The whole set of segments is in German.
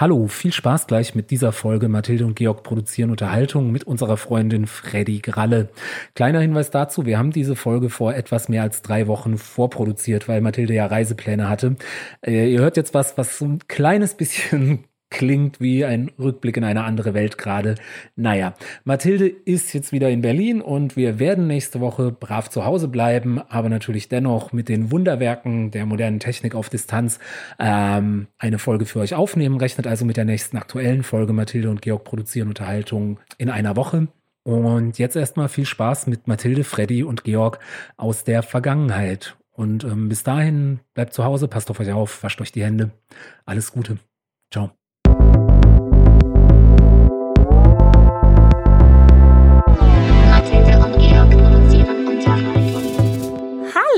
Hallo, viel Spaß gleich mit dieser Folge. Mathilde und Georg produzieren Unterhaltung mit unserer Freundin Freddy Gralle. Kleiner Hinweis dazu, wir haben diese Folge vor etwas mehr als drei Wochen vorproduziert, weil Mathilde ja Reisepläne hatte. Äh, ihr hört jetzt was, was so ein kleines bisschen klingt wie ein Rückblick in eine andere Welt gerade. Naja, Mathilde ist jetzt wieder in Berlin und wir werden nächste Woche brav zu Hause bleiben, aber natürlich dennoch mit den Wunderwerken der modernen Technik auf Distanz ähm, eine Folge für euch aufnehmen. Rechnet also mit der nächsten aktuellen Folge Mathilde und Georg produzieren Unterhaltung in einer Woche. Und jetzt erstmal viel Spaß mit Mathilde, Freddy und Georg aus der Vergangenheit. Und ähm, bis dahin bleibt zu Hause, passt auf euch auf, wascht euch die Hände. Alles Gute. Ciao.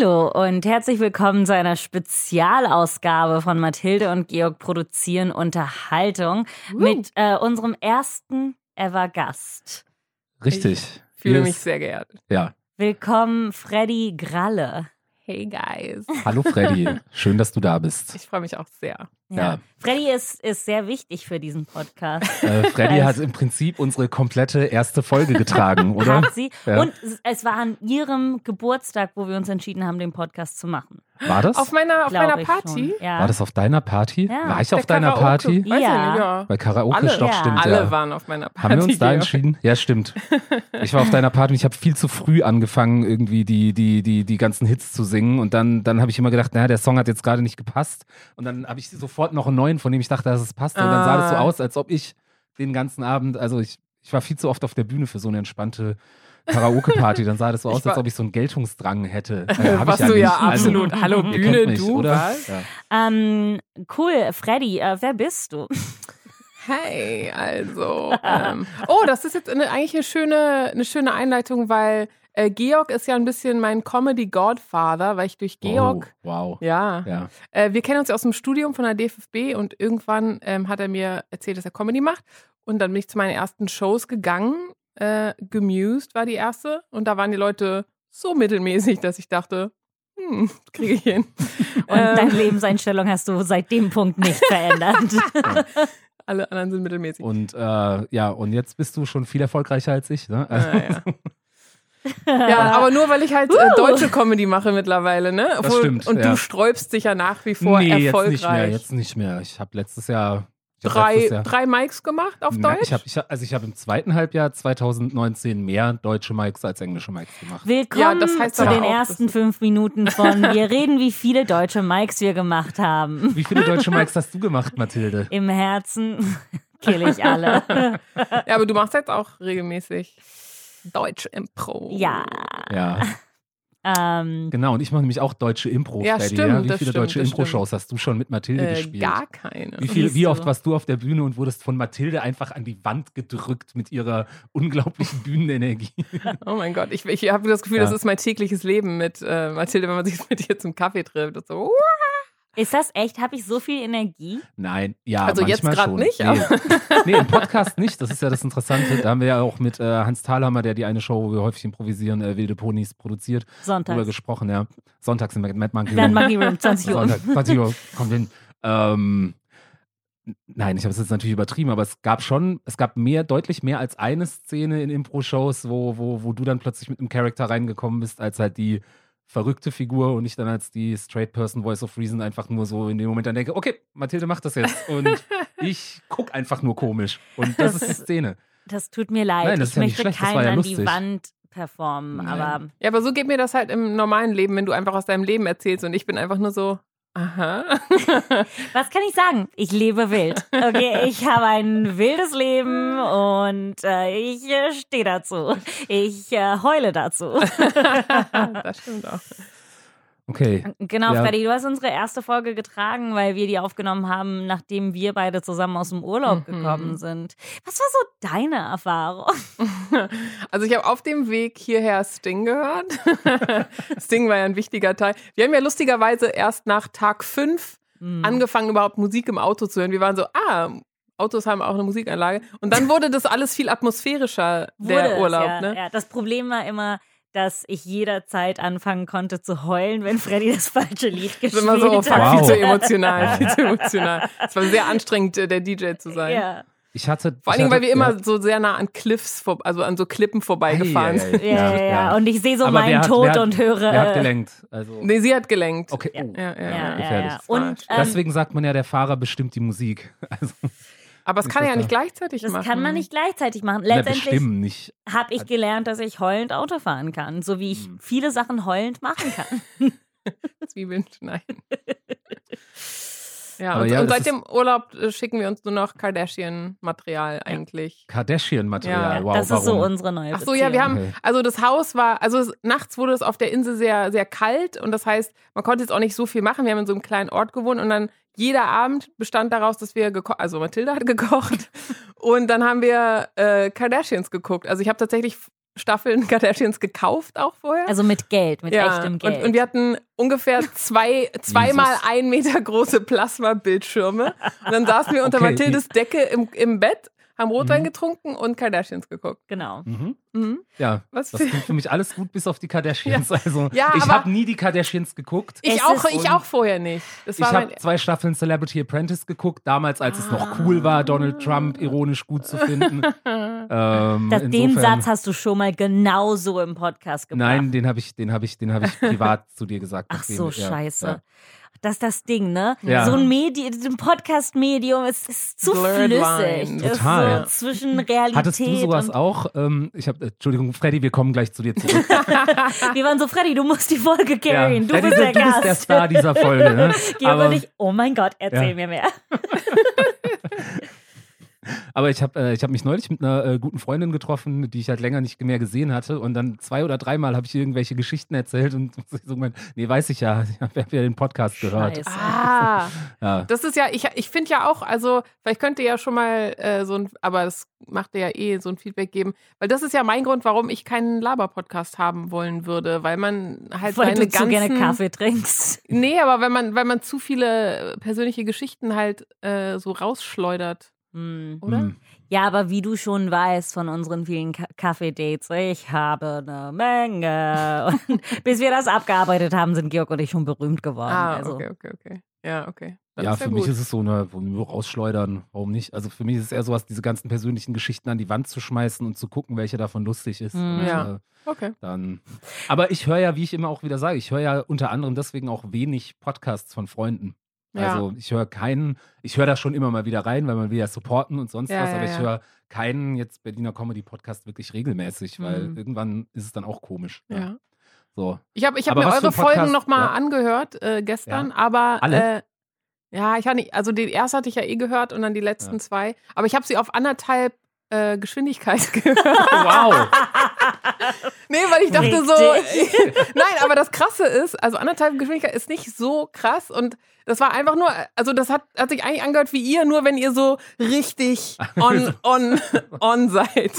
Hallo und herzlich willkommen zu einer Spezialausgabe von Mathilde und Georg produzieren Unterhaltung uh. mit äh, unserem ersten ever Gast. Richtig. Ich fühle mich sehr geehrt. Ja. Willkommen, Freddy Gralle. Hey guys. Hallo Freddy, schön, dass du da bist. Ich freue mich auch sehr. Ja. ja. Freddy ist, ist sehr wichtig für diesen Podcast. Äh, Freddy hat im Prinzip unsere komplette erste Folge getragen, oder? Hat sie. Ja. Und es war an ihrem Geburtstag, wo wir uns entschieden haben, den Podcast zu machen. War das? Auf meiner, auf meiner Party? Ja. War das auf deiner Party? Ja. War ich auf Der deiner Karaoke. Party? Weiß Ja. Nicht, ja. Bei Karaoke Alle. Stopp, Ja. stimmt. Alle ja. waren auf meiner Party. Haben wir uns da entschieden? Ja, stimmt. Ich war auf deiner Party und ich habe viel zu früh angefangen, irgendwie die, die, die, die ganzen Hits zu singen. Und dann, dann habe ich immer gedacht, naja, der Song hat jetzt gerade nicht gepasst. Und dann habe ich sofort noch einen neuen, von dem ich dachte, dass es passt. Und dann sah das so Ah. aus, als ob ich den ganzen Abend, also ich, ich war viel zu oft auf der Bühne für so eine entspannte Karaoke-Party. Dann sah das so aus, als ob ich so einen Geltungsdrang hätte. Äh, hab Was ich du ja nicht. Also, absolut. Hallo, ihr Bühne, mich, du, oder? Ja. Ähm, cool, Freddy, äh, wer bist du? Hey, also. ähm, oh, das ist jetzt eine, eigentlich eine schöne, eine schöne Einleitung, weil äh, Georg ist ja ein bisschen mein Comedy-Godfather, weil ich durch Georg. Wow. wow. Ja. Ja. Äh, wir kennen uns ja aus dem Studium von der DFFB und irgendwann ähm, hat er mir erzählt, dass er Comedy macht. Und dann bin ich zu meinen ersten Shows gegangen. Äh, Gemused war die erste. Und da waren die Leute so mittelmäßig, dass ich dachte, hm, kriege ich hin. Und Ähm, deine Lebenseinstellung hast du seit dem Punkt nicht verändert. alle anderen sind mittelmäßig. Und äh, ja, und jetzt bist du schon viel erfolgreicher als ich. Ne? Also, Ja, ja. ja, aber nur weil ich halt äh, deutsche Comedy mache mittlerweile, ne? Das stimmt, Und ja. du sträubst dich ja nach wie vor nee, erfolgreich. jetzt nicht mehr. Jetzt nicht mehr. Ich habe letztes Jahr hab drei, letztes Jahr, drei Mics gemacht auf Na, Deutsch? Ich habe, ich hab, also ich habe im zweiten Halbjahr 2019 mehr deutsche Mics als englische Mics gemacht. Willkommen Ja, das heißt zu den auch, ersten fünf Minuten von Wir reden, wie viele deutsche Mikes wir gemacht haben. Wie viele deutsche Mics hast du gemacht, Mathilde? Im Herzen kill ich alle. ja, aber du machst jetzt auch regelmäßig Deutsch Impro. ja. Ja, Ähm, genau. Und ich mache nämlich auch deutsche Impro. Ja, Freddy, stimmt, Wie das viele stimmt, deutsche Impro-Shows hast du schon mit Mathilde Äh, gespielt? gar keine. Wie, viel, wie oft warst du auf der Bühne und wurdest von Mathilde einfach an die Wand gedrückt mit ihrer unglaublichen Bühnenenergie? Oh mein Gott, ich, ich habe das Gefühl, Ja. das ist mein tägliches Leben mit äh, Mathilde, wenn man sich mit ihr zum Kaffee trifft. Das so, uh, ist das echt? Habe ich so viel Energie? Nein, ja, Also jetzt schon. nicht, Nee. aber- nee, im Podcast nicht. Das ist ja das Interessante. Da haben wir ja auch mit äh, Hans Thalhammer, der die eine Show, wo wir häufig improvisieren, äh, Wilde Ponys produziert, drüber Sonntags. gesprochen, ja. Sonntags im Mad Monkey Room. Monkey Room, 20 Uhr. Sonntag, 20 Uhr, kommt hin. Ähm, nein, ich habe es jetzt natürlich übertrieben, aber es gab schon, es gab mehr, deutlich mehr als eine Szene in Impro-Shows, wo, wo, wo du dann plötzlich mit einem Charakter reingekommen bist, als halt die verrückte Figur und ich dann als die Straight Person Voice of Reason einfach nur so in dem Moment dann denke, okay, Mathilde macht das jetzt und ich guck einfach nur komisch und das ist die Szene. Das tut mir leid. Nein, das ich ist ja nicht möchte schlecht, das keinen war ja an die. Wand performen, Nein. aber Ja, aber so geht mir das halt im normalen Leben, wenn du einfach aus deinem Leben erzählst und ich bin einfach nur so, aha. was kann ich sagen? Ich lebe wild. Okay, ich habe ein wildes Leben und äh, ich äh, stehe dazu. Ich äh, heule dazu. das stimmt auch. Okay, Genau, Ja. Freddy, du hast unsere erste Folge getragen, weil wir die aufgenommen haben, nachdem wir beide zusammen aus dem Urlaub Mhm. gekommen sind. Was war so deine Erfahrung? Also ich habe auf dem Weg hierher Sting gehört. Sting war ja ein wichtiger Teil. Wir haben ja lustigerweise erst nach Tag 5 Hm. angefangen, überhaupt Musik im Auto zu hören. Wir waren so, ah, Autos haben auch eine Musikanlage. Und dann wurde das alles viel atmosphärischer, Wurde der es, Urlaub. ja, ne? ja. Das Problem war immer, dass ich jederzeit anfangen konnte zu heulen, wenn Freddy das falsche Lied Das ist gespielt immer so, oh, fuck, hat. Wow. viel zu emotional, viel zu emotional. Es war sehr anstrengend, äh, der DJ zu sein. Ja. Ich hatte. Vor Dingen, weil wir immer ja. so sehr nah an Cliffs, vor, also an so Klippen vorbeigefahren Ei, ei, sind. Ja, ja, ja. Und ich sehe so Aber meinen hat- Tod hat- und höre. Wer hat äh, gelenkt? Also, Nee, sie hat gelenkt. okay. Ja. Ja, ja, Ja, ja. ja, gefährlich. Und ähm, Deswegen sagt man ja, der Fahrer bestimmt die Musik. Also, Aber es kann er ja nicht gleichzeitig das machen. kann man nicht gleichzeitig machen. Letztendlich habe ich gelernt, dass ich heulend Auto fahren kann, so wie ich Hm. viele Sachen heulend machen kann. Zwiebeln schneiden. Ja, und, ja, und seit dem Urlaub äh, schicken wir uns nur noch Kardashian-Material eigentlich. Kardashian-Material. Ja, wow, das warum? ist so unsere neue Ach so, ja, wir Beziehung. haben, Okay. also das Haus war, also es, nachts wurde es auf der Insel sehr, sehr kalt und das heißt, man konnte jetzt auch nicht so viel machen. Wir haben in so einem kleinen Ort gewohnt und dann jeder Abend bestand daraus, dass wir gekocht, also Mathilda hat gekocht und dann haben wir äh, Kardashians geguckt. Also ich habe tatsächlich Staffeln Kardashians gekauft auch vorher. Also mit Geld, mit echtem Geld. Und, und wir hatten ungefähr zwei, zweimal Jesus. ein Meter große Plasma-Bildschirme. Und dann saßen wir unter Okay, Mathildes Decke im, im Bett, haben Rotwein Mhm. getrunken und Kardashians geguckt. genau. Mhm. Mhm. Ja, Was das klingt für mich alles gut, bis auf die Kardashians. Also, Ja, ich habe nie die Kardashians geguckt. Ich auch, ich auch vorher nicht. Das Ich habe zwei Staffeln Celebrity Apprentice geguckt, damals, als es noch cool war, Donald Trump ironisch gut zu finden. ähm, Das, den Satz hast du schon mal genauso im Podcast gebracht. Nein, den habe ich, den habe ich, den habe ich privat zu dir gesagt. Ach so, ja, scheiße. Ja. Das ist das Ding, ne? Ja. So ein Medium, ein Podcast-Medium, es ist zu Blurred flüssig. lines. Es Total. Ist so zwischen Realität Hattest du sowas und auch? Ähm, ich habe, Entschuldigung, Freddy, wir kommen gleich zu dir zurück. Wir waren so, Freddy, du musst die Folge carryen. du Freddy, bist der du bist der Gast. Star dieser Folge. Ne? Georg aber, und ich, oh mein Gott, erzähl Ja. mir mehr. aber ich habe äh, ich hab mich neulich mit einer äh, guten Freundin getroffen, die ich halt länger nicht mehr gesehen hatte. Und dann zwei oder dreimal habe ich irgendwelche Geschichten erzählt und sie so gemeint, nee, weiß ich ja, ich habe ja den Podcast gehört. Scheiße. Ah, Ja. das ist ja, ich, ich finde ja auch, also, vielleicht könnt ihr ja schon mal äh, so ein, aber das macht ihr ja eh, so ein Feedback geben, weil das ist ja mein Grund, warum ich keinen Laber-Podcast haben wollen würde, weil man halt Weil seine du zu ganzen, gerne Kaffee trinkst. Nee, aber wenn man, weil man zu viele persönliche Geschichten halt äh, so rausschleudert, Hm. oder? Hm. Ja, aber wie du schon weißt von unseren vielen Ka Kaffee-Dates, ich habe eine Menge. Und bis wir das abgearbeitet haben, sind Georg und ich schon berühmt geworden. Ah, also. okay, okay, okay. Ja, okay. Dann Ja, für gut. mich ist es so eine, nur rausschleudern, warum nicht? Also für mich ist es eher sowas, diese ganzen persönlichen Geschichten an die Wand zu schmeißen und zu gucken, welche davon lustig ist. Mhm. Und, Ja. äh, Okay. dann. Aber ich höre ja, wie ich immer auch wieder sage, ich höre ja unter anderem deswegen auch wenig Podcasts von Freunden. Ja. Also ich höre keinen, ich höre da schon immer mal wieder rein, weil man will ja supporten und sonst Ja, was, ja, aber ich ja. höre keinen jetzt Berliner Comedy Podcast wirklich regelmäßig, weil Mhm. irgendwann ist es dann auch komisch. Ja. So. Ich habe ich hab Aber mir eure? Folgen nochmal Ja. angehört äh, gestern, aber Alle? Äh, ja, ich habe nicht, also den ersten hatte ich ja eh gehört und dann die letzten zwei, aber ich habe sie auf anderthalb äh, Geschwindigkeit gehört. Wow. Nee, weil ich dachte so, nein, aber das Krasse ist, also anderthalb Geschwindigkeit ist nicht so krass und das war einfach nur, also das hat, hat sich eigentlich angehört wie ihr, nur wenn ihr so richtig on, on, on seid.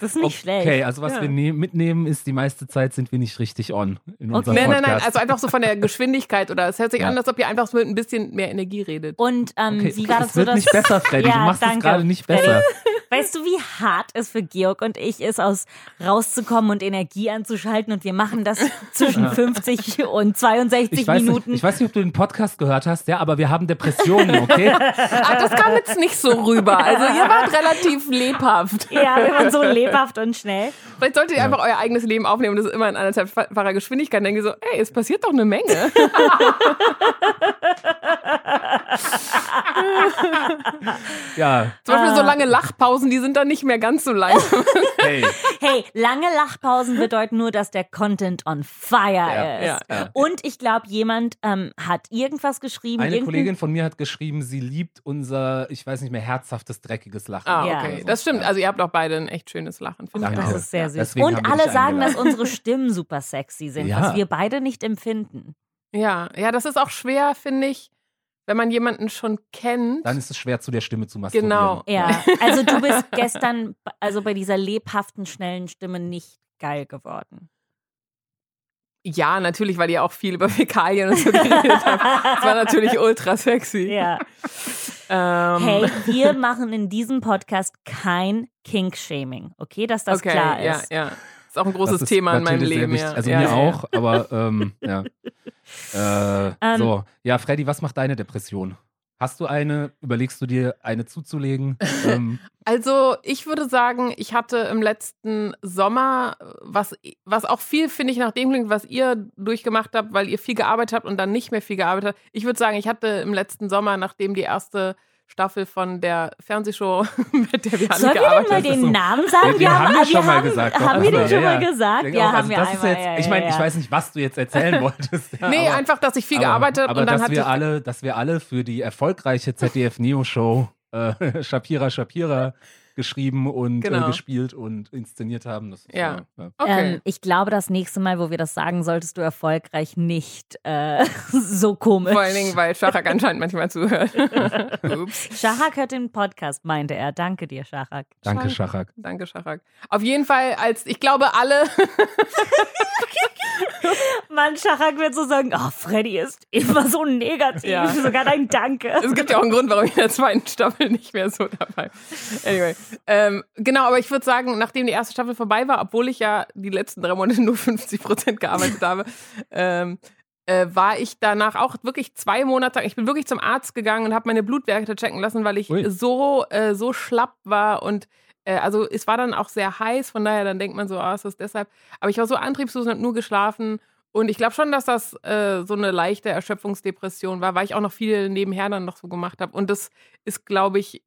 Das ist nicht schlecht. Okay, also was Ja. wir ne mitnehmen ist, die meiste Zeit sind wir nicht richtig on in unserem Nein, nein, nein, also einfach so von der Geschwindigkeit oder es hört sich Ja. an, als ob ihr einfach so mit ein bisschen mehr Energie redet. Und ähm, okay, wie war das es so, wird dass nicht besser, Freddy. Ja, du machst es gerade nicht besser. Weißt du, wie hart es für Georg und ich ist, aus rauszukommen und Energie anzuschalten und wir machen das zwischen 50 und 62 Ich Minuten. nicht, ich weiß nicht, ob du den Podcast gehört hast, ja, aber wir haben Depressionen, okay? Ah, das kam jetzt nicht so rüber. Also ihr wart relativ lebhaft. ja, wir waren so lebhaft und schnell. Vielleicht solltet ihr einfach euer eigenes Leben aufnehmen und das immer in anderthalbfacher Geschwindigkeit. Dann denkt ihr so, ey, es passiert doch eine Menge. Ja, Zum Beispiel Ah. so lange Lachpausen, die sind dann nicht mehr ganz so lang. hey. Hey, lange Lachpausen bedeuten nur, dass der Content on fire Ja, ist. ja, ja. Und ich glaube, jemand ähm, hat irgendwas geschrieben. Eine Kollegin von mir hat geschrieben, sie liebt unser, ich weiß nicht mehr, herzhaftes, dreckiges Lachen. Ah, Ja. okay. Das stimmt. Also ihr habt auch beide ein echt schönes Lachen. Finde ich Danke. auch. Das ist sehr süß. Deswegen Und alle sagen, dass unsere Stimmen super sexy sind, Ja. was wir beide nicht empfinden. Ja, ja, das ist auch schwer, finde ich, wenn man jemanden schon kennt. Dann ist es schwer, zu der Stimme zu masturbieren. Genau. Ja, also du bist gestern, also bei dieser lebhaften, schnellen Stimme nicht geil geworden. ja, natürlich, weil ihr auch viel über Fäkalien und so geredet habt. Das war natürlich ultra sexy. Ja. Ähm, Hey, wir machen in diesem Podcast kein Kink-Shaming, okay, dass das okay, klar ja, ist. ja. ist auch ein großes Thema in meinem Leben. Ja. Also ja, mir ja, auch, aber ähm, ja. Äh, Ähm. so, ja, Freddy, was macht deine Depression? Hast du eine? Überlegst du dir eine zuzulegen? ähm, Also ich würde sagen, ich hatte im letzten Sommer, was, was auch viel, finde ich, nach dem klingt, was ihr durchgemacht habt, weil ihr viel gearbeitet habt und dann nicht mehr viel gearbeitet habt. Ich würde sagen, ich hatte im letzten Sommer, nachdem die erste Staffel von der Fernsehshow, mit der wir alle Sollen wir denn gearbeitet mal haben. den. Namen sagen? Den- den haben wir wir schon mal haben, gesagt. Haben wir den Also, schon ja, mal ja. gesagt? Ja, haben also wir das einmal. ist jetzt, ja, ich ja, meine, ja. ich weiß nicht, was du jetzt erzählen wolltest. Ja, Nee, aber, einfach, dass ich viel aber, gearbeitet habe aber und dann dass hatte wir ich alle, dass wir alle für die erfolgreiche ZDF Neo Show äh, Shapira Shapira geschrieben und äh, Genau. gespielt und inszeniert haben. Das ist, Ja. ja. Okay. Ähm, ich glaube, das nächste Mal, wo wir das sagen, solltest du erfolgreich nicht äh, so komisch. Vor allen Dingen, weil Schachak anscheinend manchmal zuhört. Ups. Shahak hört den Podcast, meinte er. Danke dir, Shahak. Danke. Schachak. Danke, Schachak. Auf jeden Fall, als ich glaube, alle. Mann, Shahak wird so sagen, oh, Freddy ist immer so negativ. Ja. Sogar dein Danke. Es gibt ja auch einen Grund, warum ich in der zweiten Staffel nicht mehr so dabei bin. Anyway. Ähm, genau, aber ich würde sagen, nachdem die erste Staffel vorbei war, obwohl ich ja die letzten drei Monate nur 50 Prozent gearbeitet habe, ähm, äh, war ich danach auch wirklich zwei Monate, ich bin wirklich zum Arzt gegangen und habe meine Blutwerte checken lassen, weil ich Ui. so, äh, so schlapp war und also es war dann auch sehr heiß, von daher dann denkt man so, ah, ist das deshalb. Aber ich war so antriebslos und habe nur geschlafen. Und ich glaube schon, dass das äh, so eine leichte Erschöpfungsdepression war, weil ich auch noch viel nebenher dann noch so gemacht habe. Und das ist, glaube ich,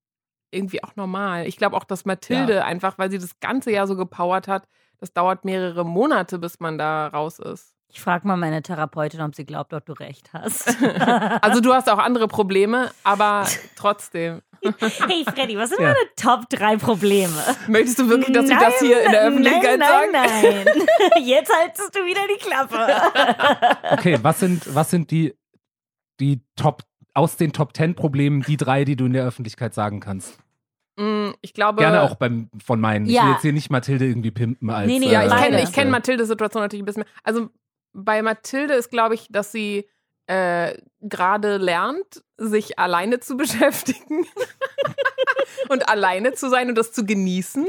irgendwie auch normal. Ich glaube auch, dass Mathilde einfach, weil sie das ganze Jahr so gepowert hat, das dauert mehrere Monate, bis man da raus ist. Ich frage mal meine Therapeutin, ob sie glaubt, ob du recht hast. Also du hast auch andere Probleme, aber trotzdem. hey Freddy, was sind Ja. deine Top 3 Probleme? Möchtest du wirklich, dass ich das hier in der Öffentlichkeit nein, sage? nein, nein. Jetzt haltest du wieder die Klappe. Okay, was sind, was sind die, die Top, aus den Top 10 Problemen, die drei, die du in der Öffentlichkeit sagen kannst? Mm, Ich glaube. Gerne auch beim, von meinen. Ich Ja. will jetzt hier nicht Mathilde irgendwie pimpen als. Nee, nee, Ja, ich kenne äh, ich kenn Mathildes Situation natürlich ein bisschen mehr. Also bei Mathilde ist, glaube ich, dass sie äh, gerade lernt, sich alleine zu beschäftigen und alleine zu sein und das zu genießen.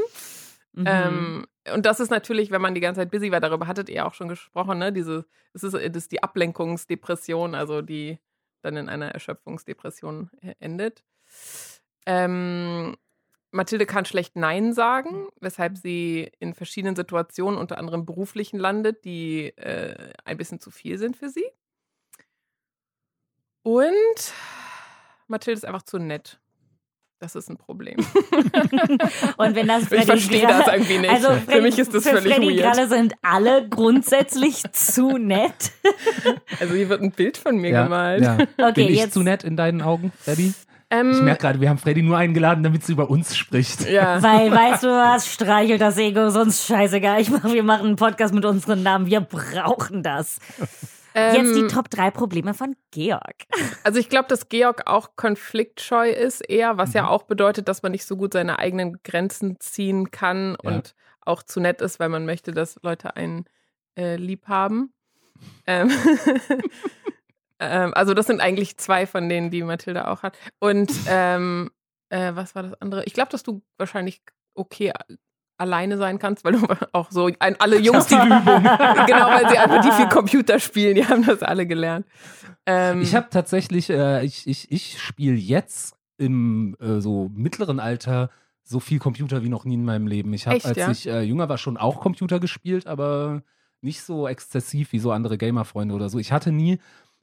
Mhm. Ähm, und das ist natürlich, wenn man die ganze Zeit busy war, darüber hattet ihr auch schon gesprochen, ne? Diese, das ist, das ist die Ablenkungsdepression, also die dann in einer Erschöpfungsdepression äh, endet. Ähm, Mathilde kann schlecht Nein sagen, weshalb sie in verschiedenen Situationen, unter anderem beruflichen, landet, die äh, ein bisschen zu viel sind für sie. Und Mathilde ist einfach zu nett. Das ist ein Problem. Und wenn das Ich Freddy verstehe Gralle- das irgendwie nicht. Also Für Freddy- mich ist das für völlig Freddy weird. Gralle sind alle grundsätzlich zu nett. Also hier wird ein Bild von mir ja, gemalt. Ja. Okay, Bin ich jetzt zu nett in deinen Augen, Freddy? Ähm, Ich merke gerade, wir haben Freddy nur eingeladen, damit sie über uns spricht. ja. Weil, weißt du was, streichelt das Ego, sonst scheißegal. Ich mach, wir machen einen Podcast mit unseren Namen. Wir brauchen das. Jetzt die Ähm, Top 3 Probleme von Georg. Also ich glaube, dass Georg auch konfliktscheu ist eher, was ja Mhm. auch bedeutet, dass man nicht so gut seine eigenen Grenzen ziehen kann Ja. und auch zu nett ist, weil man möchte, dass Leute einen äh, lieb haben. Ähm, ähm, also das sind eigentlich zwei von denen, die Mathilda auch hat. Und ähm, äh, was war das andere? Ich glaube, dass du wahrscheinlich okay alleine sein kannst, weil du auch so ein, alle Jungs, die Übung. genau, weil sie einfach die viel Computer spielen, die haben das alle gelernt. Ähm, Ich habe tatsächlich, äh, ich, ich, ich spiele jetzt im äh, so mittleren Alter so viel Computer wie noch nie in meinem Leben. Ich habe, als ja? ich äh, jünger war, schon auch Computer gespielt, aber nicht so exzessiv wie so andere Gamer-Freunde oder so. Ich hatte nie,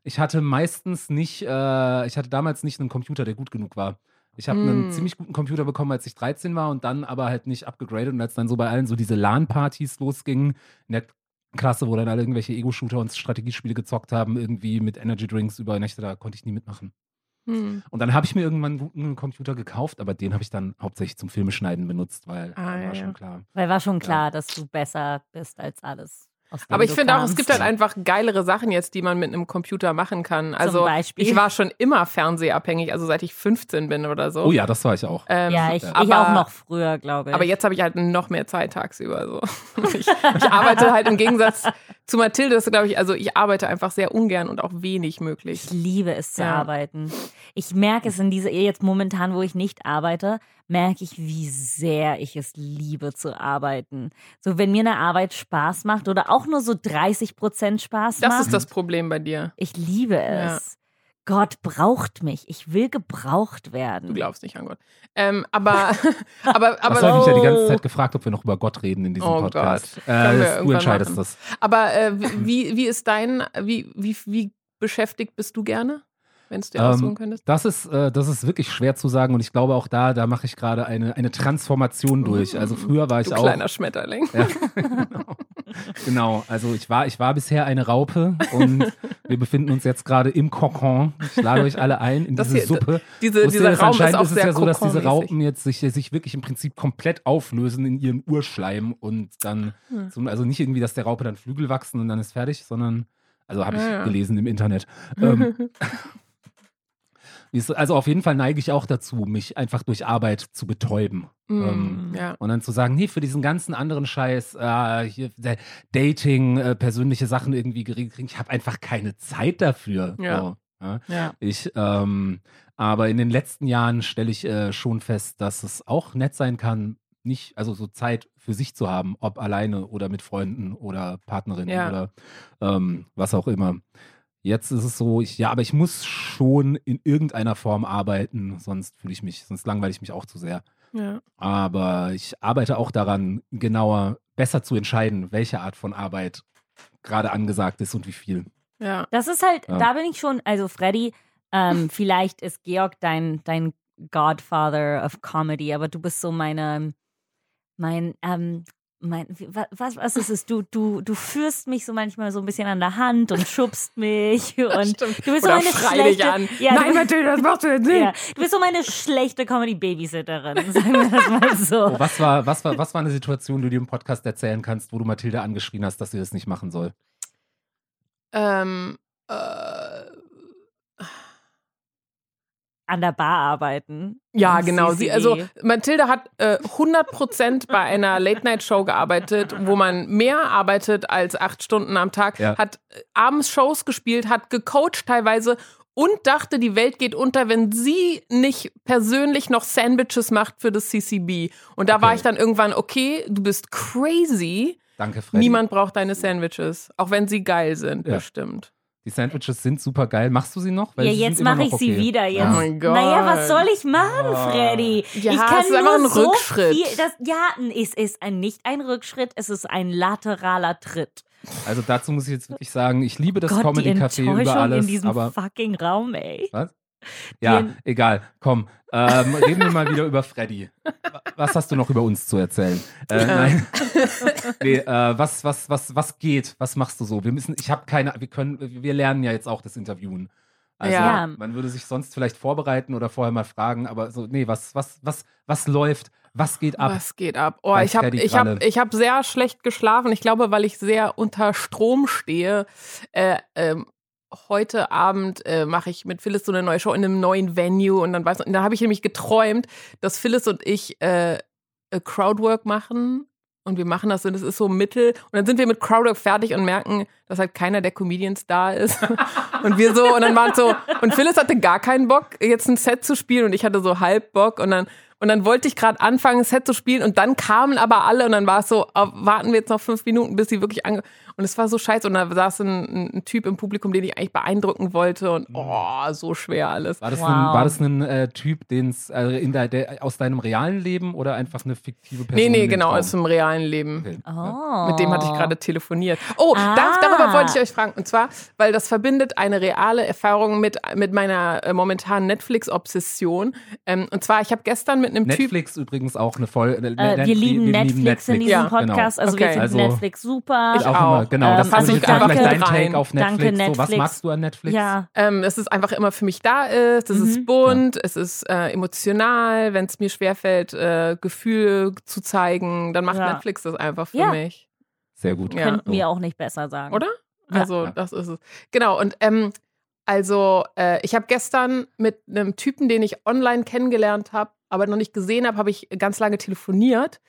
ich hatte meistens nicht, äh, ich hatte damals nicht einen Computer, der gut genug war. Ich habe einen Hm. ziemlich guten Computer bekommen, als ich 13 war und dann aber halt nicht abgegradet und als dann so bei allen so diese LAN-Partys losgingen in der Klasse, wo dann alle irgendwelche Ego-Shooter und Strategiespiele gezockt haben, irgendwie mit Energy Drinks über Nächte, da konnte ich nie mitmachen. hm. Und dann habe ich mir irgendwann einen guten Computer gekauft, aber den habe ich dann hauptsächlich zum Filmeschneiden benutzt, weil Ah, ja, war ja. schon klar. Weil war schon klar, dass du besser bist als alles. Aber ich finde auch, es gibt halt einfach geilere Sachen jetzt, die man mit einem Computer machen kann. Also Beispiel? ich war schon immer fernsehabhängig, also seit ich 15 bin oder so. Oh ja, das war ich auch. Ähm, Ja, ich, ich aber, auch noch früher, glaube ich. Aber jetzt habe ich halt noch mehr Zeit tagsüber. So. Ich, ich arbeite halt im Gegensatz zu Mathilde, das glaube ich, also ich arbeite einfach sehr ungern und auch wenig möglich. Ich liebe es zu Ja. arbeiten. Ich merke es in dieser jetzt momentan, wo ich nicht arbeite, merke ich, wie sehr ich es liebe zu arbeiten. So, wenn mir eine Arbeit Spaß macht oder auch nur so 30 Prozent Spaß Das macht. ist das Problem bei dir. Ich liebe Ja. es. Gott braucht mich. Ich will gebraucht werden. Du glaubst nicht an Gott. Ähm, aber, aber, Das aber, habe ich mich ja die Oh. ganze Zeit gefragt, ob wir noch über Gott reden in diesem Oh Podcast. Äh, du entscheidest machen. das. aber äh, wie, wie ist dein, wie, wie, wie beschäftigt bist du gerne, wenn es dir Ähm, aussuchen könntest? Das ist, äh, das ist wirklich schwer zu sagen und ich glaube auch da, da mache ich gerade eine, eine Transformation durch. Also früher war ich Du auch. kleiner Schmetterling. Ja, genau. genau, also ich war, ich war bisher eine Raupe und wir befinden uns jetzt gerade im Kokon. Ich lade euch alle ein in Das diese hier- Suppe. Diese, dieser Raum ist anscheinend auch ist es sehr ja so, dass diese. Raupen jetzt sich, sich wirklich im Prinzip komplett auflösen in ihren Urschleim und dann, Hm. so, also nicht irgendwie, dass der Raupe dann Flügel wachsen und dann ist fertig, sondern, also habe ich Ja, ja. gelesen im Internet. Ähm, also auf jeden Fall neige ich auch dazu, mich einfach durch Arbeit zu betäuben. Ähm, Mm, ja. und dann zu sagen, nee, für diesen ganzen anderen Scheiß, äh, hier, Dating, äh, persönliche Sachen irgendwie geregelt kriegen, ich habe einfach keine Zeit dafür. Ja. So, ja. ja. Ich, ähm, aber in den letzten Jahren stelle ich äh, schon fest, dass es auch nett sein kann, nicht, also so Zeit für sich zu haben, ob alleine oder mit Freunden oder Partnerinnen oder ähm, was auch immer. Jetzt ist es so, ich, ja, aber ich muss schon in irgendeiner Form arbeiten, sonst fühle ich mich, sonst langweile ich mich auch zu sehr. ja. Aber ich arbeite auch daran, genauer, besser zu entscheiden, welche Art von Arbeit gerade angesagt ist und wie viel. ja. Das ist halt, Ja. da bin ich schon, also Freddy, ähm, vielleicht ist Georg dein, dein Godfather of Comedy, aber du bist so meine, mein, ähm, mein, was, was ist es? Du, du, du führst mich so manchmal so ein bisschen an der Hand und schubst mich und du bist Oder so dich schlechte, an. Ja, Nein, du, Mathilde, das machst du jetzt nicht. ja, du bist so meine schlechte Comedy-Babysitterin, sagen wir das mal so. Oh, was, war, was, war, was war eine Situation, die du dir im Podcast erzählen kannst, wo du Mathilde angeschrien hast, dass sie das nicht machen soll? Ähm, äh, An der Bar arbeiten. ja, genau. Sie, also CCD. Mathilde hat äh, 100% bei einer Late-Night-Show gearbeitet, wo man mehr arbeitet als acht Stunden am Tag, Ja. hat äh, abends Shows gespielt, hat gecoacht teilweise und dachte, die Welt geht unter, wenn sie nicht persönlich noch Sandwiches macht für das CCB. Und da war Okay. ich dann irgendwann, okay, du bist crazy. Danke, Freddy. Niemand braucht deine Sandwiches, auch wenn sie geil sind, Ja. bestimmt. Die Sandwiches sind super geil. Machst du sie noch? Weil Ja, sie jetzt mache ich sie okay. wieder. Jetzt. Oh mein Gott. Naja, was soll ich machen. Freddy? Ja, ich kann es ist nur einfach ein so Rückschritt. Viel, das, ja, es ist ein, nicht ein Rückschritt, es ist ein lateraler Tritt. Also dazu muss ich jetzt wirklich sagen, ich liebe das Comedy Café über alles, in diesem aber fucking Raum, ey. was? Ja, Die- egal. Komm, ähm, reden wir mal wieder über Freddy. Wa- Was hast du noch über uns zu erzählen? Äh, nein. nee, äh, was, was, was, was geht? Was machst du so? Wir müssen, ich habe keine, wir können, wir lernen ja jetzt auch das Interviewen. Also Ja. man würde sich sonst vielleicht vorbereiten oder vorher mal fragen, aber so, nee, was, was, was, was läuft? Was geht ab? Was geht ab? Oh, ich habe ich hab, ich hab sehr schlecht geschlafen. Ich glaube, weil ich sehr unter Strom stehe. Äh, ähm, heute Abend äh, mache ich mit Phyllis so eine neue Show in einem neuen Venue und dann weiß da habe ich nämlich geträumt, dass Phyllis und ich äh, äh, Crowdwork machen und wir machen das und es ist so mittel und dann sind wir mit Crowdwork fertig und merken, dass halt keiner der Comedians da ist. Und wir so und dann waren so und Phyllis hatte gar keinen Bock jetzt ein Set zu spielen und ich hatte so halb Bock und dann und dann wollte ich gerade anfangen, ein Set zu spielen und dann kamen aber alle und dann war es so, ah, warten wir jetzt noch fünf Minuten, bis sie wirklich ange... Und es war so scheiße und da saß ein, ein, Typ im Publikum, den ich eigentlich beeindrucken wollte und oh, so schwer alles. War das Wow. ein, war das ein äh, Typ, den es äh, in der, der, aus deinem realen Leben oder einfach eine fiktive Person? Nee, nee, genau, Traum? aus dem realen Leben. Okay. Oh. Mit dem hatte ich gerade telefoniert. Oh, Ah. da, darüber wollte ich euch fragen. Und zwar, weil das verbindet eine reale Erfahrung mit, mit meiner äh, momentanen Netflix-Obsession. Ähm, und zwar, ich habe gestern mit einem Typ. Netflix übrigens auch eine Folge. Äh, wir lieben Netflix, in diesem Ja. Podcast. Genau. Also wir Okay. finden Also- Netflix super. Ich auch, auch. Genau. Ähm, das also ist jetzt danke- vielleicht dein rein. Take auf Netflix. Danke, So, was Netflix. magst du an Netflix? ja. Ähm, dass es einfach immer für mich da ist, es Mhm. ist bunt, es ist äh, emotional, wenn es mir schwerfällt, äh, Gefühle zu zeigen, dann macht Ja. Netflix das einfach für Ja. mich. Sehr gut. Ja. Könnten wir auch nicht besser sagen. Oder? Ja. Also, Ja. das ist es. Genau, und ähm, also äh, ich habe gestern mit einem Typen, den ich online kennengelernt habe, aber noch nicht gesehen habe, habe ich ganz lange telefoniert.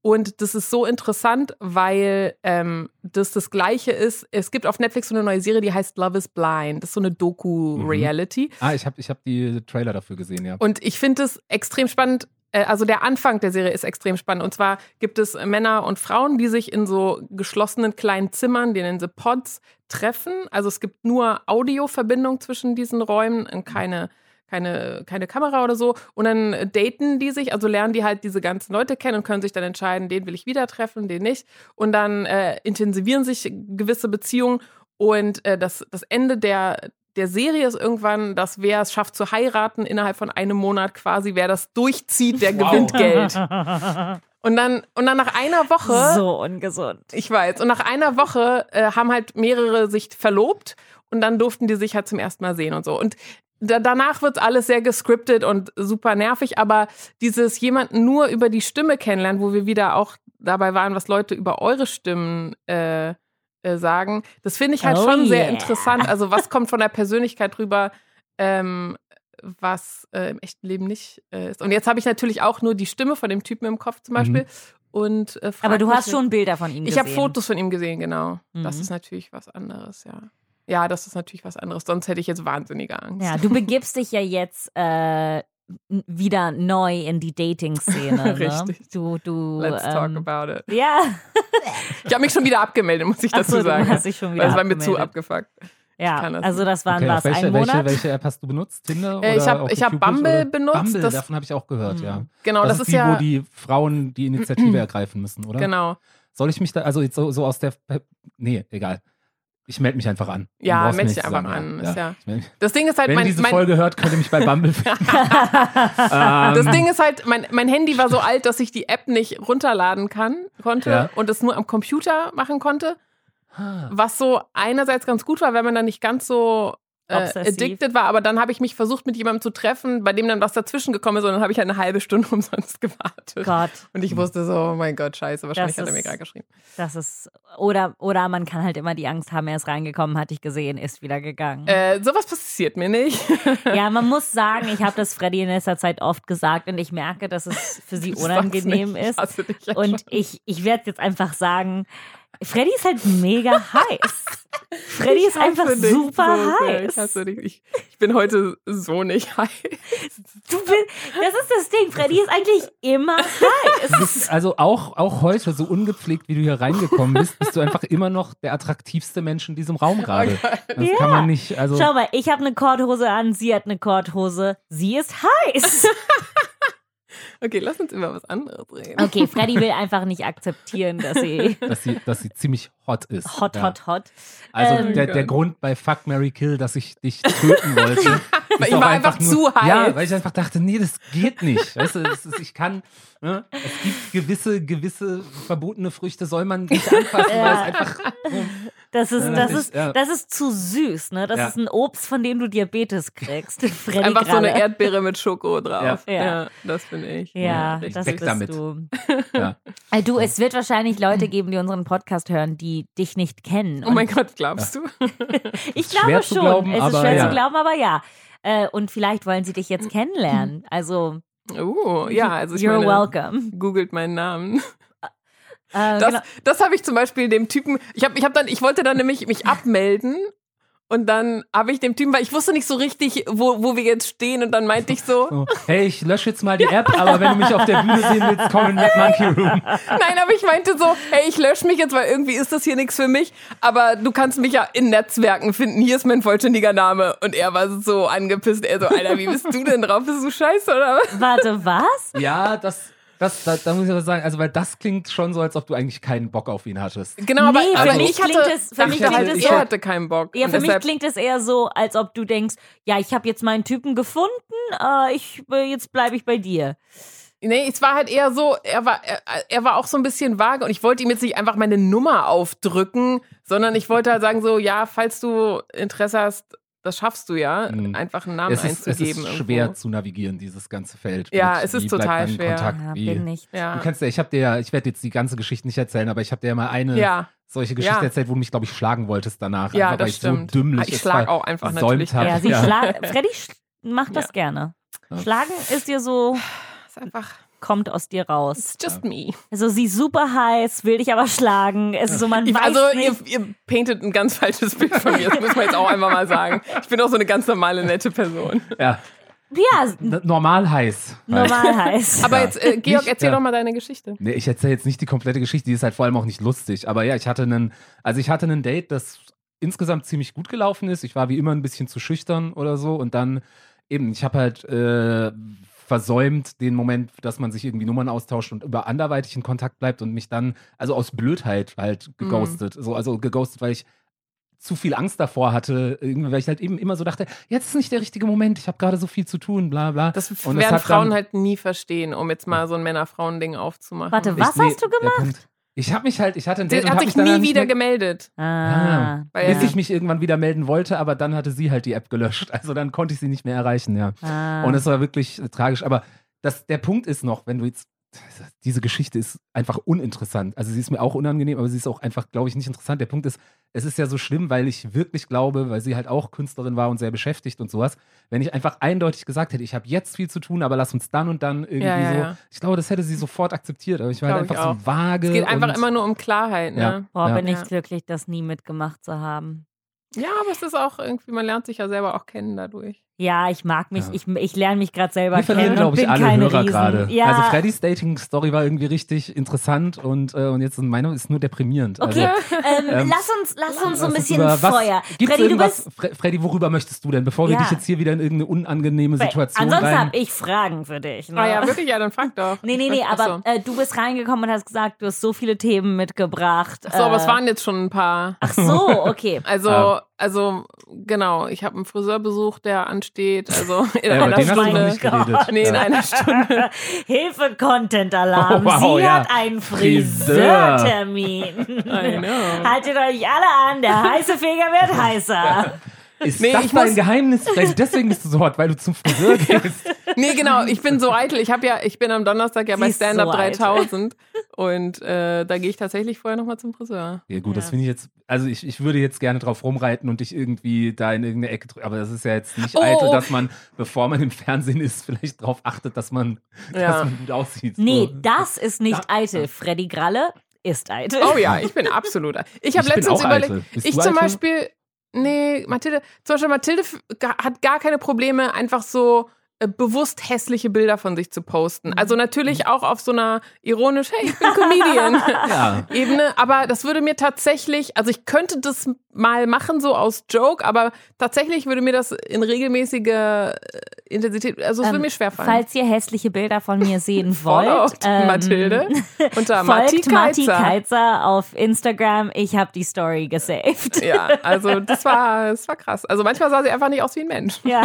Und das ist so interessant, weil ähm, das das Gleiche ist. Es gibt auf Netflix so eine neue Serie, die heißt Love is Blind. Das ist so eine Doku-Reality. Ah, ich habe ich hab die Trailer dafür gesehen, ja. Und ich finde es extrem spannend. Äh, Also der Anfang der Serie ist extrem spannend. Und zwar gibt es Männer und Frauen, die sich in so geschlossenen kleinen Zimmern, die nennen sie Pods, treffen. Also es gibt nur Audioverbindung zwischen diesen Räumen und keine, keine, keine Kamera oder so. Und dann daten die sich, also lernen die halt diese ganzen Leute kennen und können sich dann entscheiden, den will ich wieder treffen, den nicht. Und dann äh, intensivieren sich gewisse Beziehungen. Und äh, das, das Ende der, der Serie ist irgendwann, dass wer es schafft zu heiraten innerhalb von einem Monat quasi, wer das durchzieht, der Wow. gewinnt Geld. Und dann, und dann nach einer Woche, So ungesund. ich weiß, und nach einer Woche äh, haben halt mehrere sich verlobt und dann durften die sich halt zum ersten Mal sehen und so. Und da, danach wird alles sehr gescriptet und super nervig, aber dieses jemanden nur über die Stimme kennenlernen, wo wir wieder auch dabei waren, was Leute über eure Stimmen äh, äh, sagen, das finde ich halt Oh schon sehr yeah. interessant. Also was kommt von der Persönlichkeit rüber, ähm, was äh, im echten Leben nicht äh, ist. Und jetzt habe ich natürlich auch nur die Stimme von dem Typen im Kopf zum Beispiel. Und, äh, Aber du hast schon Bilder von ihm ich gesehen. habe Fotos von ihm gesehen, genau. Das Mhm. ist natürlich was anderes, ja. Ja, das ist natürlich was anderes. Sonst hätte ich jetzt wahnsinnige Angst. Ja, du begibst dich ja jetzt äh, wieder neu in die Dating-Szene. Ne? Richtig. Du, du. Let's talk ähm, about it. Ja. Ich habe mich schon wieder abgemeldet, muss ich Ach dazu so, du sagen. hast dich schon wieder Weil es war mir zu abgefuckt. Ja, das also das waren Okay, was, welche, ein welche, Monat? welche App hast du benutzt? Tinder? Äh, ich oder hab- Bumble oder- benutzt, Bumble, das- davon habe ich auch gehört, ja. Genau, das, das, ist die, ja. wo die Frauen die Initiative ergreifen müssen, oder? genau. Soll ich mich da, also jetzt so, so aus der, nee, egal. Ich melde mich einfach an. Ja, melde dich einfach an, ja- mich- Das Ding ist halt, Wenn ihr mein, diese mein, Folge hört, könnt ihr mich bei Bumble finden. das Ähm, Ding ist halt, mein, mein Handy war so alt, dass ich die App nicht runterladen kann, konnte Ja. und es nur am Computer machen konnte. ah, Was so einerseits ganz gut war, wenn man dann nicht ganz so Obsessiv. addicted war, aber dann habe ich mich versucht, mit jemandem zu treffen, bei dem dann was dazwischen gekommen ist und dann habe ich halt eine halbe Stunde umsonst gewartet. Gott, Und ich wusste so, oh mein Gott, scheiße, wahrscheinlich Das hat er mir ist- gerade geschrieben. das ist. Oder, oder man kann halt immer die Angst haben, er ist reingekommen, hat dich gesehen, ist wieder gegangen. Äh, sowas passiert mir nicht. Ja, man muss sagen, ich habe das Freddy in letzter Zeit oft gesagt und ich merke, dass es für sie unangenehm ich ist. ja Und ich, ich werde jetzt einfach sagen, Freddy ist halt mega heiß. Freddy ist Ich einfach dich super so heiß. Ich, hasse dich. Ich, ich bin heute so nicht heiß. Du bist, das ist das Ding. Freddy ist eigentlich immer du heiß. bist also auch, auch heute, so ungepflegt, wie du hier reingekommen bist, bist du einfach immer noch der attraktivste Mensch in diesem Raum gerade. Das Ja. kann man nicht, also. Schau mal, ich habe eine Korthose an, sie hat eine Korthose. Sie ist heiß. Okay, lass uns über was anderes reden. Okay, Freddy will einfach nicht akzeptieren, dass sie dass sie, dass sie ziemlich hot ist. hot, Ja. hot, hot. Also Ähm, der, der Gott. Grund bei Fuck Mary Kill, dass ich dich töten wollte. ist ich war einfach zu heiß. Ja, weil ich einfach dachte, nee, das geht nicht. Weißt du, ist, ich kann, ne? es gibt gewisse, gewisse verbotene Früchte, soll man nicht anfassen, weil es einfach. Das ist, das ist, ja. das ist zu süß, ne? Das Ja. ist ein Obst, von dem du Diabetes kriegst. Freddy Einfach so eine. Erdbeere mit Schoko drauf. Ja. Ja, das bin ich. Ja, Ich das weg bist damit. du. Ja. Äh, Du, es wird wahrscheinlich Leute geben, die unseren Podcast hören, die dich nicht kennen. Oh mein Gott, glaubst du? ich glaube schon. glauben, es ist schwer ja. zu glauben, aber ja. Äh, Und vielleicht wollen sie dich jetzt kennenlernen. Also, Oh, ja, also ich you're meine, welcome. googelt meinen Namen. Äh, Das, genau. das habe ich zum Beispiel dem Typen, ich habe ich hab dann, ich wollte dann nämlich mich abmelden und dann habe ich dem Typen, weil ich wusste nicht so richtig, wo, wo wir jetzt stehen und dann meinte ich so, So, hey, ich lösche jetzt mal die App, aber wenn du mich auf der Bühne sehen willst, komm in Mad Monkey Room. nein, aber ich meinte so, hey, ich lösche mich jetzt, weil irgendwie ist das hier nichts für mich, aber du kannst mich ja in Netzwerken finden, hier ist mein vollständiger Name und er war so angepisst, er so, Alter, wie bist du denn drauf, bist du scheiße oder was? Warte, was? Ja, das, das, da, da muss ich aber sagen, also weil das klingt schon so, als ob du eigentlich keinen Bock auf ihn hattest. Genau, aber, Nee, aber für mich ich klingt es- für mich klingt es er so- hatte keinen Bock. Ja, für mich klingt es eher so, als ob du denkst, ja, ich habe jetzt meinen Typen gefunden, äh, ich, äh, jetzt bleibe ich bei dir. Nee, es war halt eher so, er war, er, er war auch so ein bisschen vage und ich wollte ihm jetzt nicht einfach meine Nummer aufdrücken, sondern ich wollte halt sagen so, ja, falls du Interesse hast, das schaffst du ja, Mhm. einfach einen Namen Es ist, es einzugeben. ist irgendwo. schwer zu navigieren, dieses ganze Feld. Ja, es ist total schwer. Kontakt, Ja, bin nicht. Ja. Du kannst ja, ich habe dir ja, ich werde jetzt die ganze Geschichte nicht erzählen, aber ich habe dir ja mal eine ja, solche Geschichte Ja. erzählt, wo du mich, glaube ich, schlagen wolltest danach. Ja, einfach, das weil ich stimmt. so dümmlich Ich es schlag auch einfach natürlich. hab. Ja, sie ja. schlag, Freddy macht das gerne. Schlagen ist dir so, ist einfach, kommt aus dir raus? It's just me. Also sie ist super heiß, will dich aber schlagen. Es ist so, man Ich, weiß also nicht. ihr, ihr paintet ein ganz falsches Bild von mir. Das muss man jetzt auch einmal mal sagen. Ich bin auch so eine ganz normale, nette Person. Ja, ja, normal heiß. normal heiß. Aber Ja. jetzt, äh, Georg, Nicht- erzähl ja. doch mal deine Geschichte. Nee, ich erzähle jetzt nicht die komplette Geschichte, die ist halt vor allem auch nicht lustig. Aber ja, ich hatte einen, also ich hatte einen Date, das insgesamt ziemlich gut gelaufen ist. Ich war wie immer ein bisschen zu schüchtern oder so. Und dann eben, ich habe halt äh, versäumt den Moment, dass man sich irgendwie Nummern austauscht und über anderweitig in Kontakt bleibt und mich dann, also aus Blödheit halt geghostet. So, also geghostet, weil ich zu viel Angst davor hatte, weil ich halt eben immer so dachte, jetzt ist nicht der richtige Moment, ich habe gerade so viel zu tun, bla bla. Das Und werden hat Frauen dann- halt nie verstehen, um jetzt mal so ein Männer-Frauen-Ding aufzumachen. Warte, Ich- was nee, hast du gemacht? Ich habe mich halt, ich hatte ein Date Der und hat sich nie nicht wieder mehr- gemeldet. Ah, Weil- Bis ich mich irgendwann wieder melden wollte, aber dann hatte sie halt die App gelöscht. Also dann konnte ich sie nicht mehr erreichen, ja. ah. Und es war wirklich äh, tragisch. Aber das, der Punkt ist noch, wenn du jetzt. Diese Geschichte ist einfach uninteressant. Also sie ist mir auch unangenehm, aber sie ist auch einfach, glaube ich, nicht interessant. Der Punkt ist, es ist ja so schlimm, weil ich wirklich glaube, weil sie halt auch Künstlerin war und sehr beschäftigt und sowas. Wenn ich einfach eindeutig gesagt hätte, ich habe jetzt viel zu tun, aber lass uns dann und dann irgendwie Ja, ja, so. ja. Ich glaube, das hätte sie sofort akzeptiert. Aber ich war halt einfach so vage. Es geht einfach immer nur um Klarheit, ne? Ja. Boah, bin ich glücklich, das nie mitgemacht zu haben. Ja, aber es ist auch irgendwie, man lernt sich ja selber auch kennen dadurch. Ja, ich mag mich, Ja. ich, ich lerne mich gerade selber Wir verlieren, kennen glaube ich, bin alle keine Hörer Riesen. gerade. Ja, Also Freddys Dating-Story war irgendwie richtig interessant und, äh, und jetzt meine ist nur deprimierend. okay, Also, ähm, lass uns, lass uns so ein bisschen über was- Feuer. Freddy, du bist. Fre Freddy, worüber möchtest du denn, bevor wir Ja. dich jetzt hier wieder in irgendeine unangenehme Situation Ansonsten habe ich Fragen für dich. Ne? Ah ja, wirklich? Ja, dann frag doch. Nee, nee, nee, aber so. äh, du bist reingekommen und hast gesagt, du hast so viele Themen mitgebracht. Ach so, aber äh, es waren jetzt schon ein paar. Ach so, okay. Also, Ah. also genau, ich habe einen Friseurbesuch, der ansteht. Also in Ja, einer Stunde. Nee, in Ja. einer Stunde. Hilfe, Content-Alarm. Oh, wow, Sie ja. hat einen Friseur. Friseurtermin. I know. Haltet euch alle an, der heiße Feger wird heißer. Ist Nee, das ich dein Geheimnis? Vielleicht deswegen bist du so hot, weil du zum Friseur gehst. Nee, genau, ich bin so eitel. Ich habe ja, ich bin am Donnerstag ja Sie bei ist Stand Up so eitel. 3000 und äh, da gehe ich tatsächlich vorher nochmal zum Friseur. Ja gut, das Ja. finde ich jetzt, also ich, ich würde jetzt gerne drauf rumreiten und dich irgendwie da in irgendeine Ecke drücken, aber das ist ja jetzt nicht Oh, eitel, oh. dass man, bevor man im Fernsehen ist, vielleicht darauf achtet, dass man, Ja. dass man gut aussieht. Nee, so. das ist nicht Ja. eitel. Freddy Gralle ist eitel. Oh ja, ich bin absolut. Ich habe Ich bin letztens auch überlegt, eitel. Ich zum eitel? Beispiel, nee, Mathilde, zum Beispiel Mathilde hat gar keine Probleme, einfach so bewusst hässliche Bilder von sich zu posten. Also natürlich auch auf so einer ironisch, hey, ich bin Comedian Ja. Ebene, aber das würde mir tatsächlich, also ich könnte das mal machen, so aus Joke, aber tatsächlich würde mir das in regelmäßiger äh, Intensität, also es würde Ähm, mir schwerfallen. Falls ihr hässliche Bilder von mir sehen wollt, ähm, Mathilde unter folgt Keizer. Keizer auf Instagram. Ich habe die Story gesaved. Ja, also das war, das war krass. Also manchmal sah sie einfach nicht aus wie ein Mensch. Ja.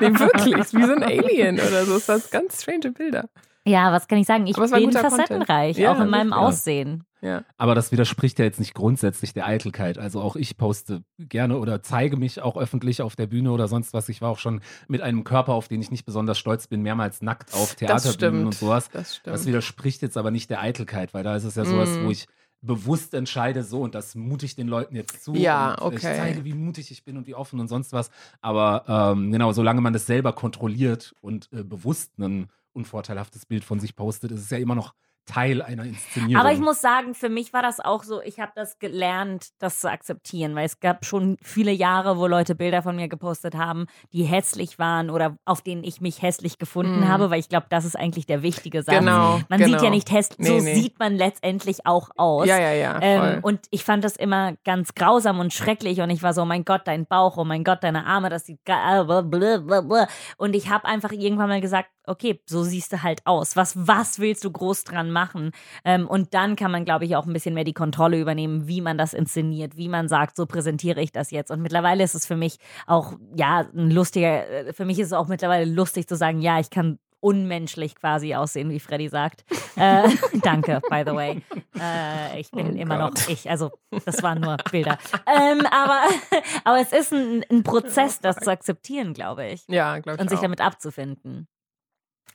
Nee, wirklich, wie so ein Alien oder so. Das waren ganz strange Bilder. ja, was kann ich sagen? Ich bin facettenreich, Ja, auch in meinem richtig. Aussehen. Ja. Aber das widerspricht ja jetzt nicht grundsätzlich der Eitelkeit. Also auch ich poste gerne oder zeige mich auch öffentlich auf der Bühne oder sonst was. Ich war auch schon mit einem Körper, auf den ich nicht besonders stolz bin, mehrmals nackt auf Das Theaterbühnen stimmt. und sowas. Das stimmt. Das widerspricht jetzt aber nicht der Eitelkeit, weil da ist es ja sowas, Mm. wo ich bewusst entscheide, so und das mute ich den Leuten jetzt zu. Ja, und Ich okay. zeige, wie mutig ich bin und wie offen und sonst was. Aber ähm, genau, solange man das selber kontrolliert und äh, bewusst ein unvorteilhaftes Bild von sich postet, ist es ja immer noch Teil einer Inszenierung. Aber ich muss sagen, für mich war das auch so, ich habe das gelernt, das zu akzeptieren, weil es gab schon viele Jahre, wo Leute Bilder von mir gepostet haben, die hässlich waren oder auf denen ich mich hässlich gefunden Mhm. habe, weil ich glaube, das ist eigentlich der wichtige Satz. Genau. Man genau. sieht ja nicht hässlich, Nee, so nee. sieht man letztendlich auch aus. Ja, ja, ja. Ähm, und ich fand das immer ganz grausam und schrecklich und ich war so, oh mein Gott, dein Bauch, oh mein Gott, deine Arme, das sieht geil, blablabla. und ich habe einfach irgendwann mal gesagt, okay, so siehst du halt aus. Was, was willst du groß dran machen? Ähm, und dann kann man, glaube ich, auch ein bisschen mehr die Kontrolle übernehmen, wie man das inszeniert, wie man sagt, so präsentiere ich das jetzt. Und mittlerweile ist es für mich auch, ja, ein lustiger, äh, für mich ist es auch mittlerweile lustig zu sagen, ja, ich kann unmenschlich quasi aussehen, wie Freddy sagt. Äh, danke, by the way. Äh, ich bin Oh immer Gott. noch ich. Also, das waren nur Bilder. ähm, aber, aber es ist ein, ein Prozess, das zu akzeptieren, glaube ich. ja, glaube ich. Und sich auch. damit abzufinden.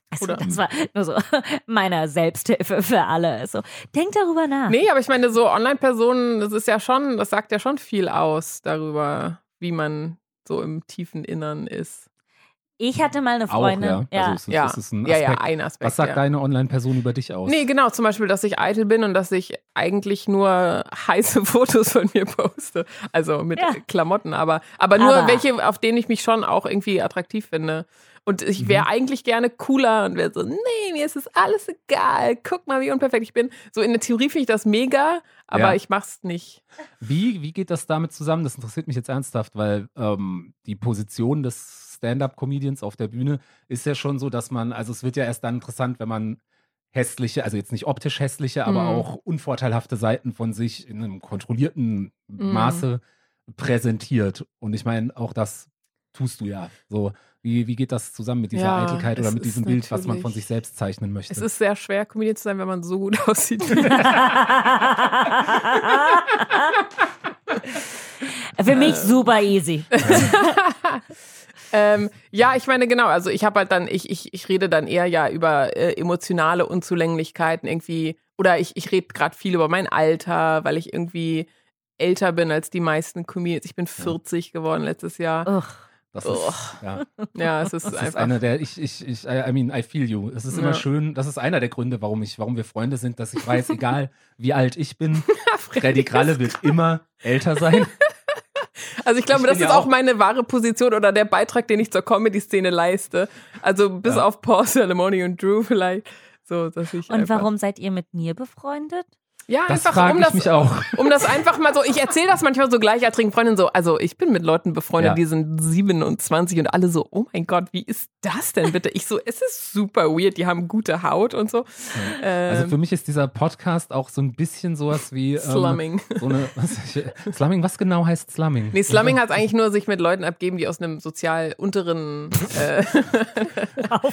Also, Oder- das war nur so meine Selbsthilfe für alle. So, denk darüber nach. Nee, aber ich meine, so Online-Personen, das ist ja schon, das sagt ja schon viel aus darüber, wie man so im tiefen Innern ist. Ich hatte mal eine Freundin. Auch, ja. ja. Also ist, Ja. es ist ein Ja, Aspekt. ja, ein Aspekt. Was sagt ja. deine Online-Person über dich aus? Nee, genau, zum Beispiel, dass ich eitel bin und dass ich eigentlich nur heiße Fotos von mir poste. Also mit Ja. Klamotten, aber, aber nur Aber- welche, auf denen ich mich schon auch irgendwie attraktiv finde. Und ich wäre Mhm. eigentlich gerne cooler und wäre so, nee, mir ist es alles egal. Guck mal, wie unperfekt ich bin. So in der Theorie finde ich das mega, aber Ja. ich mach's nicht. Wie, wie geht das damit zusammen? Das interessiert mich jetzt ernsthaft, weil ähm, die Position des Stand-up-Comedians auf der Bühne ist ja schon so, dass man, also es wird ja erst dann interessant, wenn man hässliche, also jetzt nicht optisch hässliche, aber Mhm. auch unvorteilhafte Seiten von sich in einem kontrollierten Mhm. Maße präsentiert. Und ich meine, auch das tust du ja. So, wie, wie geht das zusammen mit dieser Ja, Eitelkeit oder mit diesem Bild, was man von sich selbst zeichnen möchte? Es ist sehr schwer, Comedian zu sein, wenn man so gut aussieht. Für mich super easy. Ähm, ja, ich meine, genau, also ich habe halt dann, ich, ich, ich rede dann eher ja über äh, emotionale Unzulänglichkeiten irgendwie, oder ich, ich rede gerade viel über mein Alter, weil ich irgendwie älter bin als die meisten Comedians. Ich bin 40 geworden letztes Jahr. Ugh. Das Oh. ist, ja. Ja, es ist Das ist einfach. einer der, ich, ich, ich, I mean, I feel you. Es ist immer Ja. schön, das ist einer der Gründe, warum ich, warum wir Freunde sind, dass ich weiß, egal wie alt ich bin, Freddy Kralle wird immer älter sein. Also ich glaube, Ich das ist ja auch auch- meine wahre Position oder der Beitrag, den ich zur Comedy-Szene leiste. Also bis Ja. auf Paul Salamoni und Drew vielleicht. So, dass ich Und warum seid ihr mit mir befreundet? Ja, Das einfach frage um ich das, mich auch. um das einfach mal so, ich erzähle das manchmal so gleichaltrigen Freundinnen so, also ich bin mit Leuten befreundet, Ja. die sind 27 und alle so, oh mein Gott, wie ist das denn bitte? Ich so, es ist super weird, die haben gute Haut und so. Also Ähm, für mich ist dieser Podcast auch so ein bisschen sowas wie ähm, Slumming. So eine, was, ich, Slumming, was genau heißt Slumming? Nee, Slumming heißt eigentlich nur sich mit Leuten abgeben, die aus einem sozial unteren. Äh,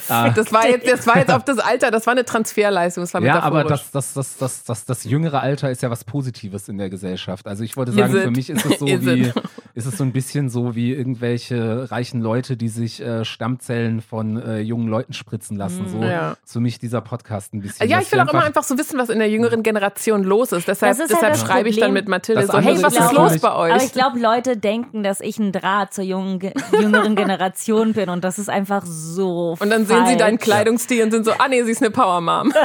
Ah. das war jetzt, das war jetzt auf das Alter, das war eine Transferleistung. Das war Ja, aber metaphorisch. das, das, das, das, das, das jüngere Alter ist ja was Positives in der Gesellschaft. Also ich wollte sagen, für mich ist es so wie? Ist es so ein bisschen so wie irgendwelche reichen Leute, die sich äh, Stammzellen von äh, jungen Leuten spritzen lassen. So Mm, Ja. ist für mich dieser Podcast ein bisschen. ja, dass ich will auch immer einfach- so wissen, was in der jüngeren Generation los ist. Deshalb, Das ist halt deshalb das schreibe ich dann mit Mathilde Das so, hey, was ist los bei euch? Aber ich glaube, Leute denken, dass ich ein Draht zur jungen, ge- jüngeren Generation bin und das ist einfach so und dann sehen sie deinen falsch. Kleidungsstil und sind so, ah nee, sie ist eine Power Mom.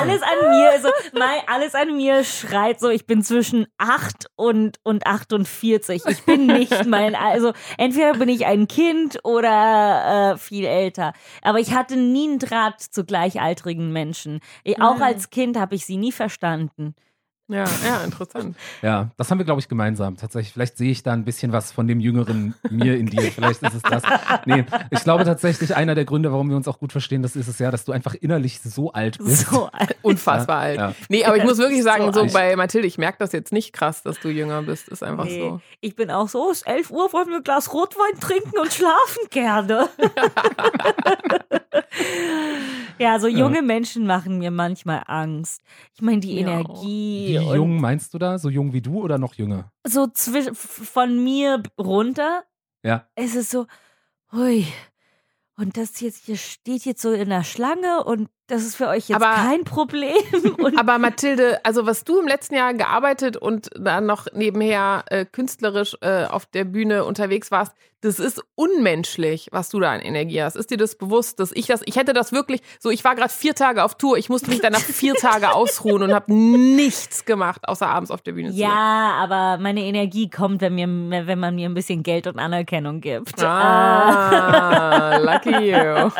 Alles an mir, also mein, alles an mir schreit so, ich bin zwischen 8 und, und 48. Ich bin nicht mein, also entweder bin ich ein Kind oder äh, viel älter. Aber ich hatte nie einen Draht zu gleichaltrigen Menschen. Auch als Kind habe ich sie nie verstanden. Ja, ja, interessant. Ja, das haben wir, glaube ich, gemeinsam. Tatsächlich, vielleicht sehe ich da ein bisschen was von dem jüngeren mir in dir. Vielleicht ist es das. Nee, ich glaube tatsächlich, einer der Gründe, warum wir uns auch gut verstehen, das ist es ja, dass du einfach innerlich so alt bist. So alt. Unfassbar Ja, alt. ja. Nee, aber ich muss wirklich sagen, So so bei Mathilde, ich merke das jetzt nicht krass, dass du jünger bist. Ist einfach Nee, so. ich bin auch so, es ist 11 Uhr, wollen wir ein Glas Rotwein trinken und schlafen gerne. ja, so junge Menschen machen mir manchmal Angst. Ich meine, die Ja. Energie. Wie und jung meinst du da? So jung wie du oder noch jünger? So von mir runter Ja. ist es so, hui. Und das jetzt hier steht jetzt so in der Schlange und das ist für euch jetzt Aber- kein Problem. Und Aber Mathilde, also was du im letzten Jahr gearbeitet und dann noch nebenher äh, künstlerisch äh, auf der Bühne unterwegs warst, das ist unmenschlich, was du da an Energie hast. Ist dir das bewusst, dass ich das, ich hätte das wirklich, so ich war gerade vier Tage auf Tour, ich musste mich danach vier Tage ausruhen und habe nichts gemacht, außer abends auf der Bühne zu sein. ja, aber meine Energie kommt, wenn, mir, wenn man mir ein bisschen Geld und Anerkennung gibt. Ah, lucky you.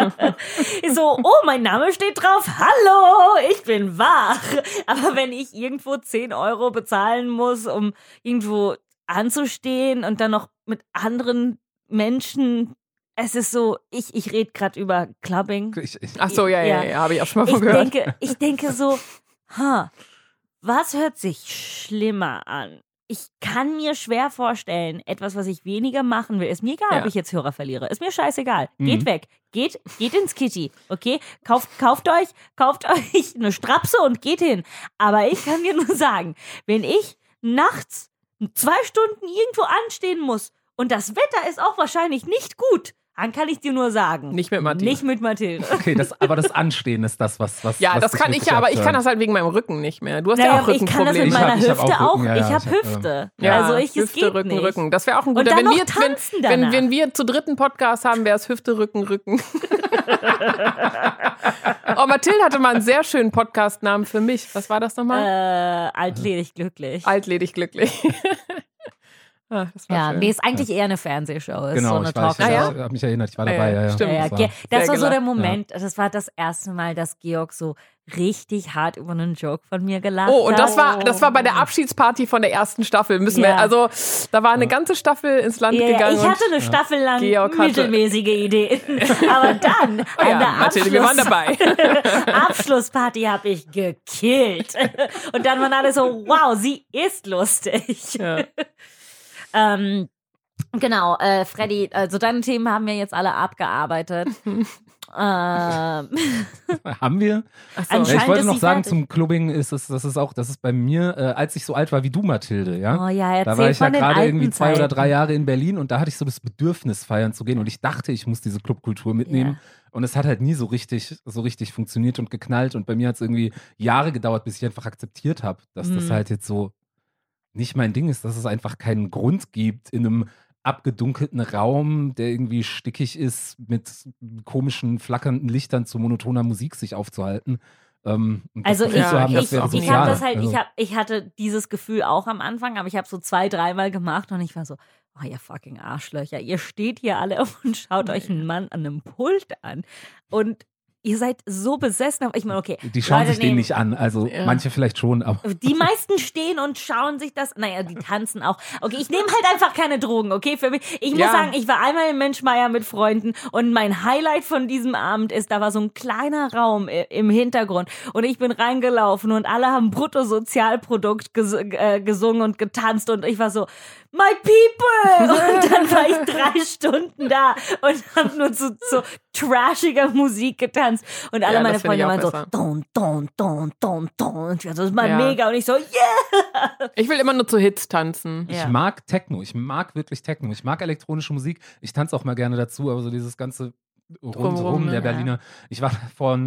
So, oh, mein Name steht drauf. Hallo, ich bin wach. Aber wenn ich irgendwo 10 Euro bezahlen muss, um irgendwo anzustehen und dann noch mit anderen Menschen, es ist so, ich, ich rede gerade über Clubbing. Ich, ich, Ach so, ja, ja, Ja. ja, habe ich auch schon mal Ich von gehört. denke, ich denke so, ha, was hört sich schlimmer an? Ich kann mir schwer vorstellen, etwas, was ich weniger machen will. Ist mir egal, Ja. ob ich jetzt Hörer verliere. Ist mir scheißegal. Mhm. Geht weg. Geht, geht ins Kitty. Okay? Kauft, kauft euch, kauft euch eine Strapse und geht hin. Aber ich kann dir nur sagen, wenn ich nachts zwei Stunden irgendwo anstehen muss und das Wetter ist auch wahrscheinlich nicht gut, Dann kann ich dir nur sagen. Nicht mit Mathilde. Nicht mit Mathilde. Okay, das, aber das Anstehen ist das, was. was Ja, was das kann ich ja, aber ich kann das halt wegen meinem Rücken nicht mehr. Du hast Naja, ja auch ich kann das mit meiner Hüfte auch. Rücken, ich habe hab, Hüfte. Ja, also ich, es Hüfte, geht Rücken, nicht. Rücken. Das wäre auch ein Und guter. dann Wenn noch wir, jetzt, tanzen wenn, danach. wenn, wenn wir zu dritten Podcast haben, wäre es Hüfte, Rücken, Rücken. oh, Mathilde hatte mal einen sehr schönen Podcast-Namen für mich. Was war das nochmal? Äh, altledig glücklich. Altledig glücklich. Ah, das war ja, schön. nee, ist eigentlich eher eine Fernsehshow. Ist so Genau, eine ich weiß, ich Talkshow. Ah, ja? habe mich erinnert, ich war dabei. ja, Ja, ja. stimmt. Ja, ja, Das war- das war so der gelacht. Moment, das war das erste Mal, dass Georg so richtig hart über einen Joke von mir gelacht Oh, und das hat. war, das war bei der Abschiedsparty von der ersten Staffel. Müssen Ja. wir, also da war eine ganze Staffel ins Land Ja, ja, gegangen. ich hatte eine Staffel lang Georg hatte- mittelmäßige Ideen. Aber dann, oh ja, an der Mathilde, wir waren Abschluss- dabei. Abschlussparty habe ich gekillt. Und dann waren alle so, wow, sie ist lustig. Ja. Ähm, genau, äh, Freddy, also deine Themen haben wir jetzt alle abgearbeitet. ähm, Haben wir? So. Ja, ich wollte noch sagen, zum Clubbing ist es, das ist auch, das ist bei mir, äh, als ich so alt war wie du, Mathilde, ja. Oh ja, erzähl da war ich ja gerade irgendwie zwei oder Zeiten. drei Jahre in Berlin und da hatte ich so das Bedürfnis, feiern zu gehen und ich dachte, ich muss diese Clubkultur mitnehmen. Und es hat halt nie so richtig, so richtig funktioniert und geknallt. Und bei mir hat es irgendwie Jahre gedauert, bis ich einfach akzeptiert habe, dass das Mhm. halt jetzt so nicht mein Ding ist, dass es einfach keinen Grund gibt, in einem abgedunkelten Raum, der irgendwie stickig ist, mit komischen, flackernden Lichtern zu monotoner Musik sich aufzuhalten. Ähm, Also ich, haben, ich, ich sozial. habe das halt, Also- ich, hab, ich hatte dieses Gefühl auch am Anfang, aber ich habe so zwei, dreimal gemacht und ich war so, oh ihr fucking Arschlöcher, ihr steht hier alle und schaut euch einen Mann an einem Pult an und ihr seid so besessen. Aber ich meine, okay, Die schauen Leute sich den nehmen- nicht an. Also Ja. manche vielleicht schon, aber Die meisten stehen und schauen sich das. Naja, die tanzen auch. Okay, ich nehme halt einfach keine Drogen, okay? Für mich. Ich muss Ja. sagen, ich war einmal in Menschmeier mit Freunden und mein Highlight von diesem Abend ist, da war so ein kleiner Raum im Hintergrund und ich bin reingelaufen und alle haben Bruttosozialprodukt ges äh, gesungen und getanzt und ich war so, my people! Und dann war ich drei Stunden da und habe nur zu so trashiger Musik getanzt und alle Ja, meine Freunde waren so, don, don, don, don, don. Und ich war so, das ist mal Ja. mega und ich so, yeah! Ich will immer nur zu Hits tanzen. Ja. Ich mag Techno, ich mag wirklich Techno, ich mag elektronische Musik. Ich tanze auch mal gerne dazu, aber so dieses ganze rundherum der Ja. Berliner. Ich war vor,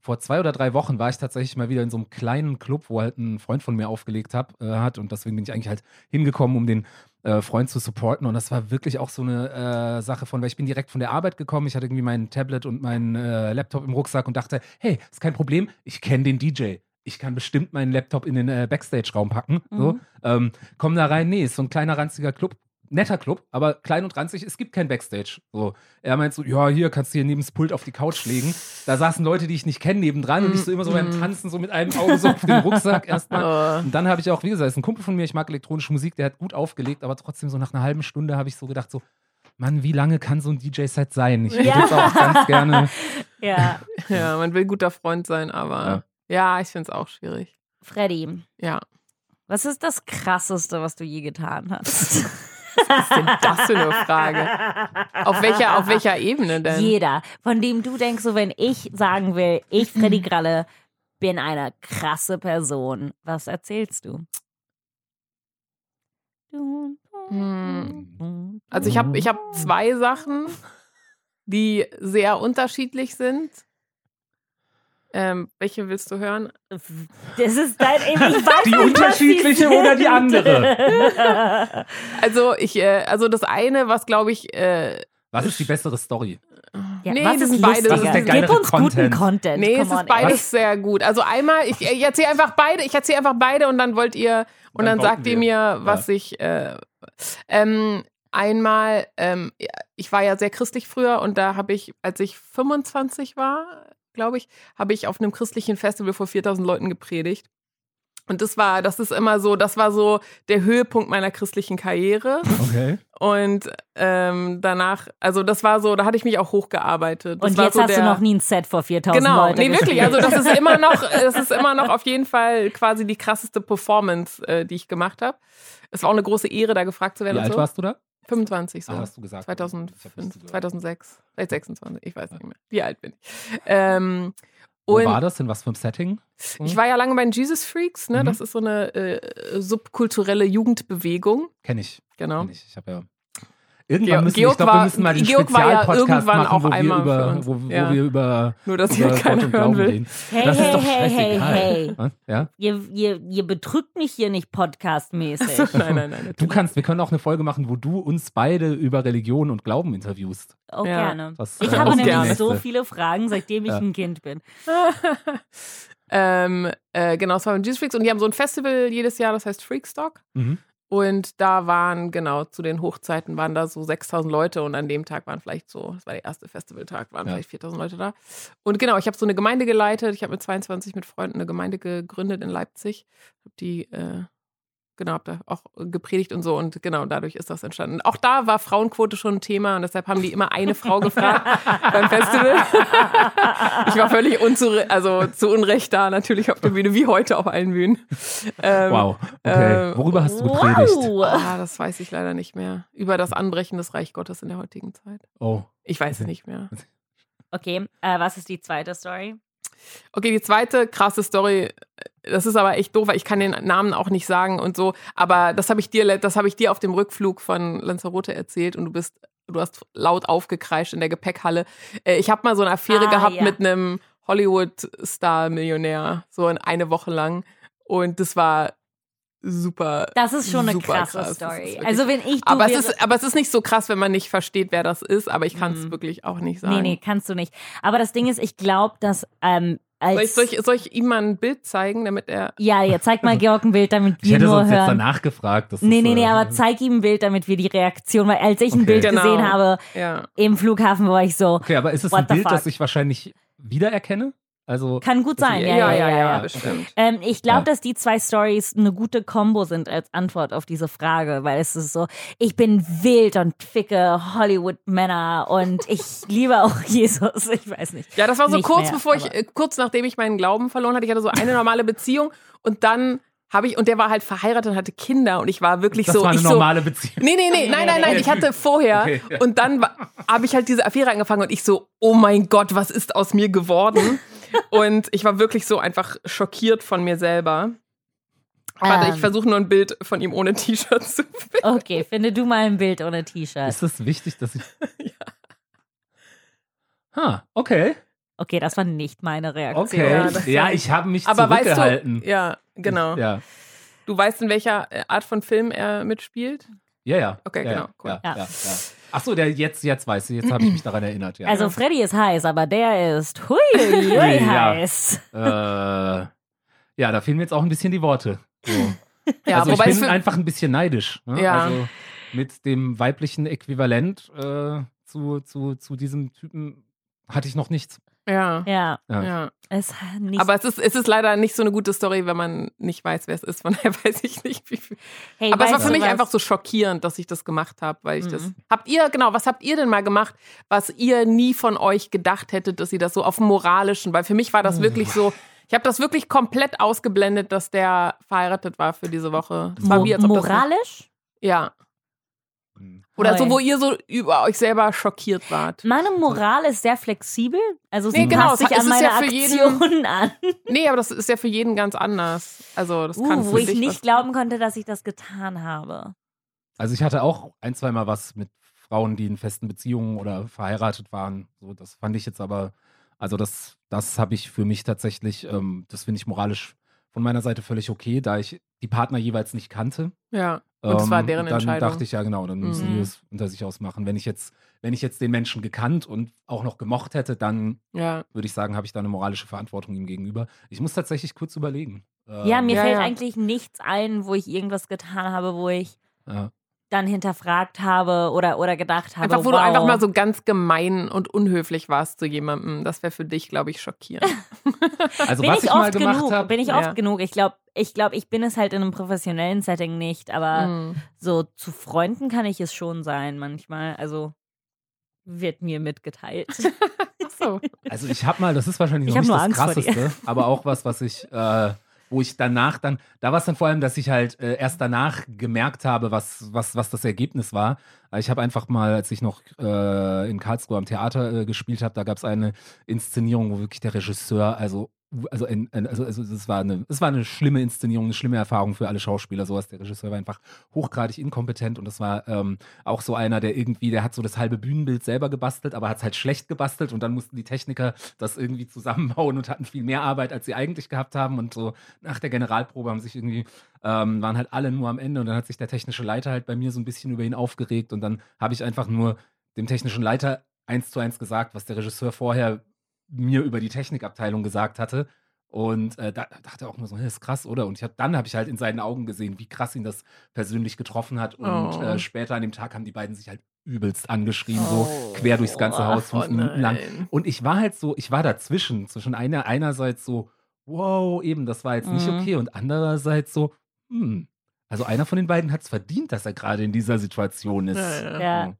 vor zwei oder drei Wochen war ich tatsächlich mal wieder in so einem kleinen Club, wo halt ein Freund von mir aufgelegt hab, äh, hat und deswegen bin ich eigentlich halt hingekommen, um den äh, Freund zu supporten und das war wirklich auch so eine äh, Sache von, weil ich bin direkt von der Arbeit gekommen, ich hatte irgendwie mein Tablet und meinen äh, Laptop im Rucksack und dachte, hey, ist kein Problem, ich kenne den DJ. Ich kann bestimmt meinen Laptop in den äh, Backstage-Raum packen. So. Mhm. Ähm, komm da rein, nee, ist so ein kleiner ranziger Club. Netter Club, aber klein und ranzig, es gibt kein Backstage. So. Er meint so, ja, hier kannst du hier neben das Pult auf die Couch legen. Da saßen Leute, die ich nicht kenne, nebendran und ich so immer so beim Mhm. Tanzen, so mit einem Auge so auf den Rucksack erstmal. Oh. Und dann habe ich auch, wie gesagt, ist ein Kumpel von mir, ich mag elektronische Musik, der hat gut aufgelegt, aber trotzdem so nach einer halben Stunde habe ich so gedacht, so, Mann, wie lange kann so ein DJ-Set sein? Ich würde Ja. jetzt auch ganz gerne. Ja, Ja, man will guter Freund sein, aber ja, ich finde es auch schwierig. Freddy, Ja. was ist das Krasseste, was du je getan hast? Was ist denn das für eine Frage? Auf welcher, auf welcher Ebene denn? Jeder, von dem du denkst, so wenn ich sagen will, ich, Freddy Gralle, bin eine krasse Person, was erzählst du? Hm. Also ich habe ich hab zwei Sachen, die sehr unterschiedlich sind. Ähm, welche willst du hören? Das ist dein, ich weiß Die nicht, was unterschiedliche oder die andere? Also ich, äh, also das eine, was glaube ich, äh, Was ist die bessere Story? Ja, Nee, was das ist sind beides. Was ist der Gib uns guten Content? Content. nee, es Come ist on, beides ey. sehr gut. Also einmal, ich, ich erzähle einfach beide, ich erzähle einfach beide und dann wollt ihr und Dann dann, sagt ihr mir, was ich äh, ähm, einmal, ähm, ja, ich war ja sehr christlich früher und da habe ich, als ich 25 war, glaube ich, habe ich auf einem christlichen Festival vor 4000 Leuten gepredigt. Und das war, das ist immer so, das war so der Höhepunkt meiner christlichen Karriere. Okay. Und ähm, danach, also das war so, da hatte ich mich auch hochgearbeitet. Das Und war jetzt so hast der, du noch nie ein Set vor 4000 Genau, Leute nee, wirklich. Also das ist immer noch, das ist immer noch auf jeden Fall quasi die krasseste Performance, äh, die ich gemacht habe. Es war auch eine große Ehre, da gefragt zu werden. Wie alt so. warst du da? 25 so. Ah, hast du gesagt. Ich hab 2005, nicht zugehört. 2006, vielleicht 26, ich weiß nicht mehr. Wie alt bin ich? Ähm, Wo war das? In was für einem Setting? ich war ja lange bei den Jesus Freaks, ne? Mhm. Das ist so eine äh, subkulturelle Jugendbewegung. Kenne ich. Genau. Kenn ich. Ich habe ja. Irgendwann Georg- müssen, Georg ich glaube, wir war- müssen mal den Georg war ja Spezialpodcast irgendwann machen, auch wo wir einmal über, wo, wo Ja. wir über, Nur, dass über hier keiner Gott und hören Glauben will. reden. Hey, das ist hey, doch hey, hey, hey. Was? Ja? Ihr, ihr, ihr betrügt mich hier nicht podcastmäßig. So, nein, nein, nein. Du kannst, wir können auch eine Folge machen, wo du uns beide über Religion und Glauben interviewst. Auch Ja. gerne. Das, Ich äh, habe nämlich gerne. so viele Fragen, seitdem ich Ja. ein Kind bin. ähm, äh, genau, es war beim Jesus Freaks und die haben so ein Festival jedes Jahr, das heißt Freakstock. Mhm. Und da waren, genau, zu den Hochzeiten waren da so 6000 Leute und an dem Tag waren vielleicht so, das war der erste Festivaltag, waren Ja. vielleicht 4000 Leute da. Und genau, ich habe so eine Gemeinde geleitet. Ich habe mit 22 mit Freunden eine Gemeinde gegründet in Leipzig. Hab die, äh, genau, habe da auch gepredigt und so und genau, dadurch ist das entstanden. Auch da war Frauenquote schon ein Thema und deshalb haben die immer eine Frau gefragt beim Festival. ich war völlig unzu also zu Unrecht da, natürlich auf der Bühne, wie heute auf allen Bühnen. Ähm, Wow. Okay. äh, Worüber hast du gepredigt? Wow. Ah, das weiß ich leider nicht mehr. Über das Anbrechen des Reich Gottes in der heutigen Zeit. Oh. Ich weiß es nicht mehr. Okay, äh, was ist die zweite Story? Okay, die zweite krasse Story, das ist aber echt doof, weil ich kann den Namen auch nicht sagen und so, aber das habe ich dir, das habe ich dir auf dem Rückflug von Lanzarote erzählt und du bist, du hast laut aufgekreischt in der Gepäckhalle. Äh, Ich habe mal so eine Affäre Ah, gehabt ja. mit einem Hollywood-Star-Millionär, so in eine Woche lang und das war super. Das ist schon eine krasse krass. Story. Also wenn ich du Aber es, ist, aber es ist nicht so krass, wenn man nicht versteht, wer das ist, aber ich kann es Mhm. wirklich auch nicht sagen. Nee, nee, kannst du nicht. Aber das Ding ist, ich glaube, dass ähm, Soll ich, soll, ich, soll ich ihm mal ein Bild zeigen, damit er. Ja, ja, zeig mal Georg ein Bild, damit Ich wir hätte nur sonst jetzt hören. danach gefragt. Das Nee, ist, nee, nee, äh, aber zeig ihm ein Bild, damit wir die Reaktion, weil als ich ein Okay. Bild Genau. gesehen habe Ja. im Flughafen, war ich so, Okay, aber ist es ein Bild, fuck? das ich wahrscheinlich wiedererkenne? Also, kann gut sein. ja, Ja, ja, ja. ja, bestimmt. Ähm, ich glaube, Ja. dass die zwei Stories eine gute Kombo sind als Antwort auf diese Frage, weil es ist so, ich bin wild und ficke Hollywood-Männer und ich liebe auch Jesus. Ich weiß nicht. Ja, das war so Nicht kurz mehr, bevor ich, äh, kurz nachdem ich meinen Glauben verloren hatte. Ich hatte so eine normale Beziehung und dann habe ich, und der war halt verheiratet und hatte Kinder und ich war wirklich das so. war eine ich so, normale Beziehung. Nee, nee, nee, nein, nein, nein, ich hatte vorher Okay, ja. und dann habe ich halt diese Affäre angefangen und ich so, oh mein Gott, was ist aus mir geworden? Und ich war wirklich so einfach schockiert von mir selber. Warte, Ähm. ich versuche nur ein Bild von ihm ohne T-Shirt zu finden. Okay, finde du mal ein Bild ohne T-Shirt. Ist es wichtig, dass ich. Ha, okay. Okay, das war nicht meine Reaktion. Okay. Ja, Ja, ich habe mich Aber weißt zurückgehalten. du, ja, genau. Ja, Du weißt, in welcher Art von Film er mitspielt? ja. ja. Okay, ja, genau, cool. Ja, Ja. Ach so, der jetzt, jetzt weiß ich, jetzt habe ich mich daran erinnert. Ja. Also Freddy ist heiß, aber der ist hui, hui, Ja. heiß. äh, ja, da fehlen mir jetzt auch ein bisschen die Worte. So. Ja, also ich bin für, einfach ein bisschen neidisch. Ne? Ja. Also mit dem weiblichen Äquivalent äh, zu, zu, zu diesem Typen hatte ich noch nichts. Ja, Ja, Ja. ja. es nicht. Aber es ist, es ist leider nicht so eine gute Story, wenn man nicht weiß, wer es ist. Von daher weiß ich nicht, wie viel. hey, Aber es war für mich was? einfach so schockierend, dass ich das gemacht habe, weil ich Mhm. das. Habt ihr, genau, was habt ihr denn mal gemacht, was ihr nie von euch gedacht hättet, dass ihr das so auf dem moralischen, weil für mich war das wirklich so. Ich habe das wirklich komplett ausgeblendet, dass der verheiratet war für diese Woche. Das war Mo wie, als ob das moralisch? Ja. Oder so, Voll. wo ihr so über euch selber schockiert wart. Meine Moral ist sehr flexibel. Also sie Nee, genau, passt sich es an ist meine ja für jeden- Aktionen an. Nee, aber das ist ja für jeden ganz anders. Also, das kann Uh, für wo ich nicht glauben konnte, dass ich das getan habe. Also ich hatte auch ein, zweimal was mit Frauen, die in festen Beziehungen oder verheiratet waren. So, das fand ich jetzt aber, also das, das habe ich für mich tatsächlich, ähm, das finde ich moralisch von meiner Seite völlig okay, da ich die Partner jeweils nicht kannte. Ja. Und das war Ähm, deren dann Entscheidung. dachte ich ja genau, dann müssen Mhm. die es unter sich ausmachen. Wenn ich jetzt, wenn ich jetzt den Menschen gekannt und auch noch gemocht hätte, dann Ja. würde ich sagen, habe ich da eine moralische Verantwortung ihm gegenüber. Ich muss tatsächlich kurz überlegen. Ja, Ähm, mir Ja, fällt ja. eigentlich nichts ein, wo ich irgendwas getan habe, wo ich ja. Dann hinterfragt habe oder, oder gedacht habe. Einfach, wo wow. du einfach mal so ganz gemein und unhöflich warst zu jemandem. Das wäre für dich, glaube ich, schockierend. Also bin was ich, ich, mal oft gemacht genug, habe, bin ich Ja. oft genug. Ich glaube, ich glaube, ich bin es halt in einem professionellen Setting nicht, aber Mhm. so zu Freunden kann ich es schon sein manchmal. Also wird mir mitgeteilt. Ach so. Also ich habe mal, das ist wahrscheinlich Ich noch hab nicht das Angst krasseste, aber auch was, was ich, äh, wo ich danach dann, da war es dann vor allem, dass ich halt äh, erst danach gemerkt habe, was, was, was das Ergebnis war. Ich habe einfach mal, als ich noch äh, in Karlsruhe am Theater äh, gespielt habe, da gab es eine Inszenierung, wo wirklich der Regisseur also also, in, also, also es, war eine, es war eine schlimme Inszenierung, eine schlimme Erfahrung für alle Schauspieler. Sowas. Der Regisseur war einfach hochgradig inkompetent und das war ähm, auch so einer, der irgendwie, der hat so das halbe Bühnenbild selber gebastelt, aber hat es halt schlecht gebastelt und dann mussten die Techniker das irgendwie zusammenbauen und hatten viel mehr Arbeit, als sie eigentlich gehabt haben. Und so nach der Generalprobe haben sich irgendwie, ähm, waren halt alle nur am Ende und dann hat sich der technische Leiter halt bei mir so ein bisschen über ihn aufgeregt und dann habe ich einfach nur dem technischen Leiter eins zu eins gesagt, was der Regisseur vorher mir über die Technikabteilung gesagt hatte. Und äh, da, dachte er auch nur so, das ist krass, oder? Und ich hab, dann habe ich halt in seinen Augen gesehen, wie krass ihn das persönlich getroffen hat. Und Oh. äh, später an dem Tag haben die beiden sich halt übelst angeschrien, Oh. so quer durchs ganze Haus, fünf Oh Minuten lang. Und ich war halt so, ich war dazwischen, zwischen einer, einerseits so, wow, eben, das war jetzt nicht Mhm. okay. Und andererseits so, hm. Also einer von den beiden hat es verdient, dass er gerade in dieser Situation ist. Ja, ja. Ja.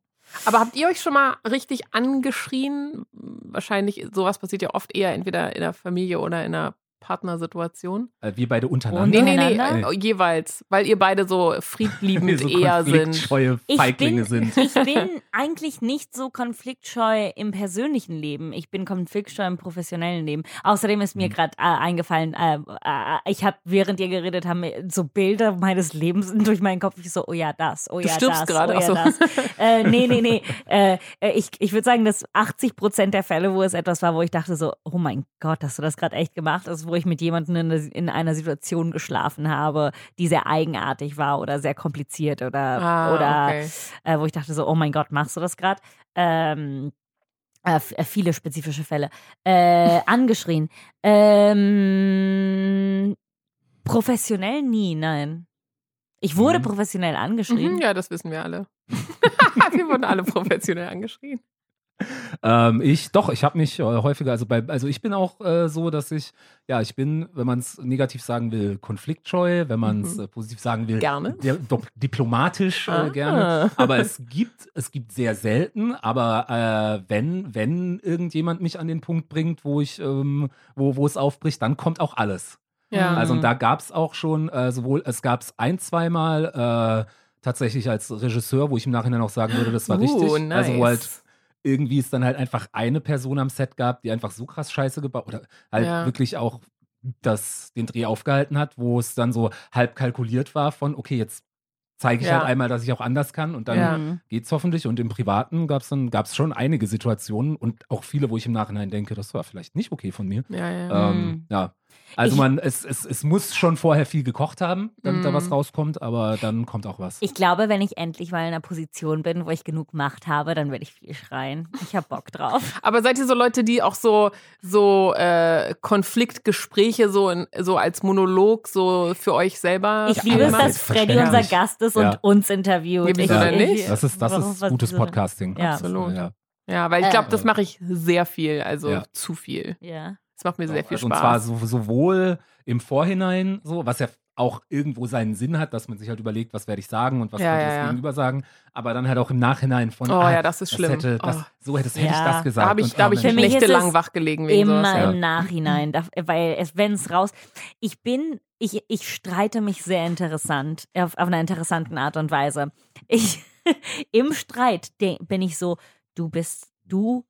Aber habt ihr euch schon mal richtig angeschrien? Wahrscheinlich, sowas passiert ja oft eher entweder in der Familie oder in einer Partnersituation. Äh, wir beide untereinander. Nee, nee, nee, Untereinander? äh, jeweils. Weil ihr beide so friedliebend so eher sind. konfliktscheue Ich Feiglinge bin, sind. ich bin eigentlich nicht so konfliktscheu im persönlichen Leben. Ich bin konfliktscheu im professionellen Leben. Außerdem ist Mhm. mir gerade äh, eingefallen, äh, äh, ich habe, während ihr geredet habt, so Bilder meines Lebens durch meinen Kopf. Ich so, oh ja, das, oh Du ja, stirbst das, gerade, oh ja, so. das. Äh, nee, nee, nee. Ich ich würde sagen, dass 80 Prozent der Fälle, wo es etwas war, wo ich dachte so, oh mein Gott, hast du das gerade echt gemacht? ist, wo ich mit jemandem in, in einer Situation geschlafen habe, die sehr eigenartig war oder sehr kompliziert oder, Ah, oder okay. äh, wo ich dachte so, oh mein Gott, machst du das gerade? Ähm, äh, äh, viele spezifische Fälle. Äh, angeschrien. Ähm, professionell nie, nein. Ich wurde Mhm. professionell angeschrien. Mhm, ja, das wissen wir alle. wir wurden alle professionell angeschrien. Ähm, ich, doch, ich habe mich äh, häufiger, also bei, also ich bin auch äh, so, dass ich, ja, ich bin, wenn man es negativ sagen will, konfliktscheu, wenn man es Mhm. äh, positiv sagen will, Gerne. di diplomatisch äh, Ah. gerne. Aber es gibt, es gibt sehr selten, aber äh, wenn, wenn irgendjemand mich an den Punkt bringt, wo ich, ähm, wo, wo es aufbricht, dann kommt auch alles. Ja. Also und Mhm. da gab es auch schon äh, sowohl, es gab es ein, zweimal äh, tatsächlich als Regisseur, wo ich im Nachhinein auch sagen würde, das war Uh, richtig. Also wo halt nice. Irgendwie es dann halt einfach eine Person am Set gab, die einfach so krass Scheiße gebaut oder halt Ja. wirklich auch das, den Dreh aufgehalten hat, wo es dann so halb kalkuliert war von, okay, jetzt zeige ich Ja. halt einmal, dass ich auch anders kann und dann Ja. Mhm. geht's hoffentlich. Und im Privaten gab es dann gab's schon einige Situationen und auch viele, wo ich im Nachhinein denke, das war vielleicht nicht okay von mir. Ja, ja. Ähm, Mhm. ja. Also Ich- man, es, es, es muss schon vorher viel gekocht haben, damit da was Mhm. rauskommt, aber dann kommt auch was. Ich glaube, wenn ich endlich mal in einer Position bin, wo ich genug Macht habe, dann werde ich viel schreien. Ich habe Bock drauf. Aber seid ihr so Leute, die auch so, so äh, Konfliktgespräche so, in, so als Monolog so für euch selber Ich liebe es, dass Freddy unser. Gast ist Ja. und uns interviewt. Ja, ich, denn ich- nicht? das ist, das warum- ist was- gutes? Podcasting. Ja. Absolut. Ja. Ja, weil ich glaube, Äh. das mache ich sehr viel, also Ja. zu viel. Ja. Das macht mir sehr viel also Und Spaß. zwar so, sowohl im Vorhinein, so, was ja auch irgendwo seinen Sinn hat, dass man sich halt überlegt, was werde ich sagen und was Ja, könnte ja, das ja. Gegenüber sagen, aber dann halt auch im Nachhinein von, Oh ah, ja, das ist schlimm. Hätte, das, Oh. so hätte, hätte ich Ja. das gesagt. da habe ich, und, ah, ich nächtelang wach gelegen wegen Immer sowas. ja. im Nachhinein, da- weil es, wenn es raus. Ich bin, ich, ich streite mich sehr interessant, auf, auf einer interessanten Art und Weise. Ich, im Streit bin ich so, du bist, du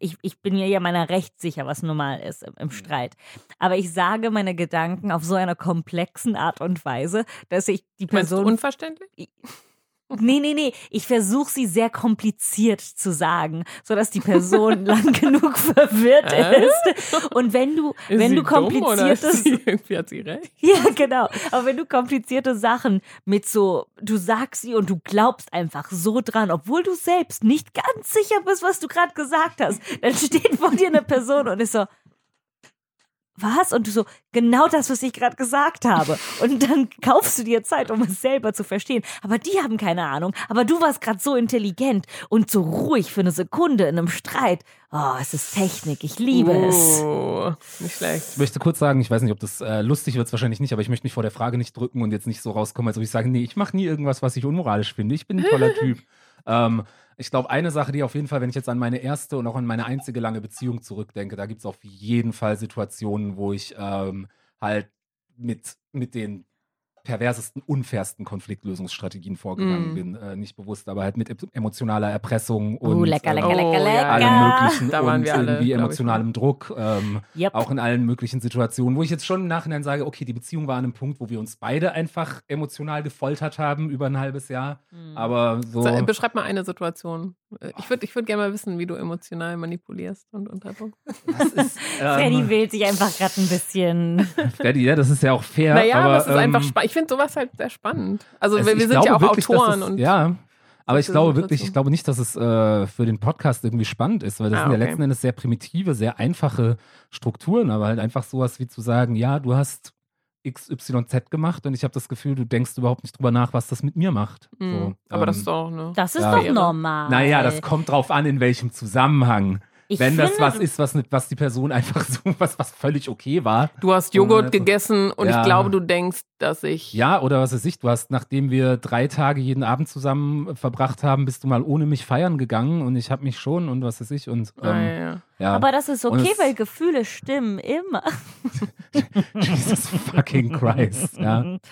ich, ich bin mir ja meiner recht sicher, was normal ist im, im Streit. Aber ich sage meine Gedanken auf so einer komplexen Art und Weise, dass ich die Meinst du Person unverständlich? Nee, nee, nee. Ich versuche sie sehr kompliziert zu sagen, sodass die Person lang genug verwirrt ist. Und wenn du, Ist wenn du kompliziertes. irgendwie hat sie recht. Ja, genau. Aber wenn du komplizierte Sachen mit so, du sagst sie und du glaubst einfach so dran, obwohl du selbst nicht ganz sicher bist, was du gerade gesagt hast, dann steht vor dir eine Person und ist so, was? Und du so, genau das, was ich gerade gesagt habe. Und dann kaufst du dir Zeit, um es selber zu verstehen. Aber die haben keine Ahnung. Aber du warst gerade so intelligent und so ruhig für eine Sekunde in einem Streit. Oh, es ist Technik. Ich liebe es. Oh, nicht schlecht. Ich möchte kurz sagen, ich weiß nicht, ob das äh, lustig wird, wahrscheinlich nicht, aber ich möchte mich vor der Frage nicht drücken und jetzt nicht so rauskommen, als ob ich sage, nee, ich mache nie irgendwas, was ich unmoralisch finde. Ich bin ein toller Typ. Ähm, ich glaube, eine Sache, die auf jeden Fall, wenn ich jetzt an meine erste und auch an meine einzige lange Beziehung zurückdenke, da gibt es auf jeden Fall Situationen, wo ich ähm, halt mit, mit den perversesten, unfairsten Konfliktlösungsstrategien vorgegangen Mm. bin. Äh, nicht bewusst, aber halt mit em- emotionaler Erpressung und Oh, lecker, lecker, Oh, lecker, ja. lecker. allem möglichen Da waren und wir alle, irgendwie emotionalem Druck. Ähm, Yep. auch in allen möglichen Situationen, wo ich jetzt schon im Nachhinein sage, okay, die Beziehung war an einem Punkt, wo wir uns beide einfach emotional gefoltert haben über ein halbes Jahr. Mhm. Aber so. Sa- Beschreib mal eine Situation. Äh, Ich würde ich würd gerne mal wissen, wie du emotional manipulierst und unter Druck. ist, Freddy ähm, wählt sich einfach gerade ein bisschen. Freddy, ja, das ist ja auch fair. naja, aber, aber es ist einfach ähm, spannend. Ich finde sowas halt sehr spannend. Also, Also wir, wir sind ja auch wirklich, Autoren es, und ja. Aber ich glaube wirklich, Situationen. ich glaube nicht, dass es äh, für den Podcast irgendwie spannend ist, weil das Ah, sind ja okay. letzten Endes sehr primitive, sehr einfache Strukturen, aber halt einfach sowas wie zu sagen, ja, du hast XYZ gemacht und ich habe das Gefühl, du denkst überhaupt nicht drüber nach, was das mit mir macht. Mhm. So, aber das ähm, ist doch, ne? Das ist Ja. doch normal. Naja, das kommt drauf an, in welchem Zusammenhang. Ich Wenn das was ist, was, was die Person einfach so, was, was völlig okay war. Du hast Joghurt Ja. gegessen und Ja. ich glaube, du denkst, dass ich. Ja, oder was weiß ich, du hast, nachdem wir drei Tage jeden Abend zusammen verbracht haben, bist du mal ohne mich feiern gegangen und ich habe mich schon und was weiß ich und Ah, ähm, ja, ja. ja. Aber das ist Und okay, es- weil Gefühle stimmen immer. Jesus fucking Christ, ja.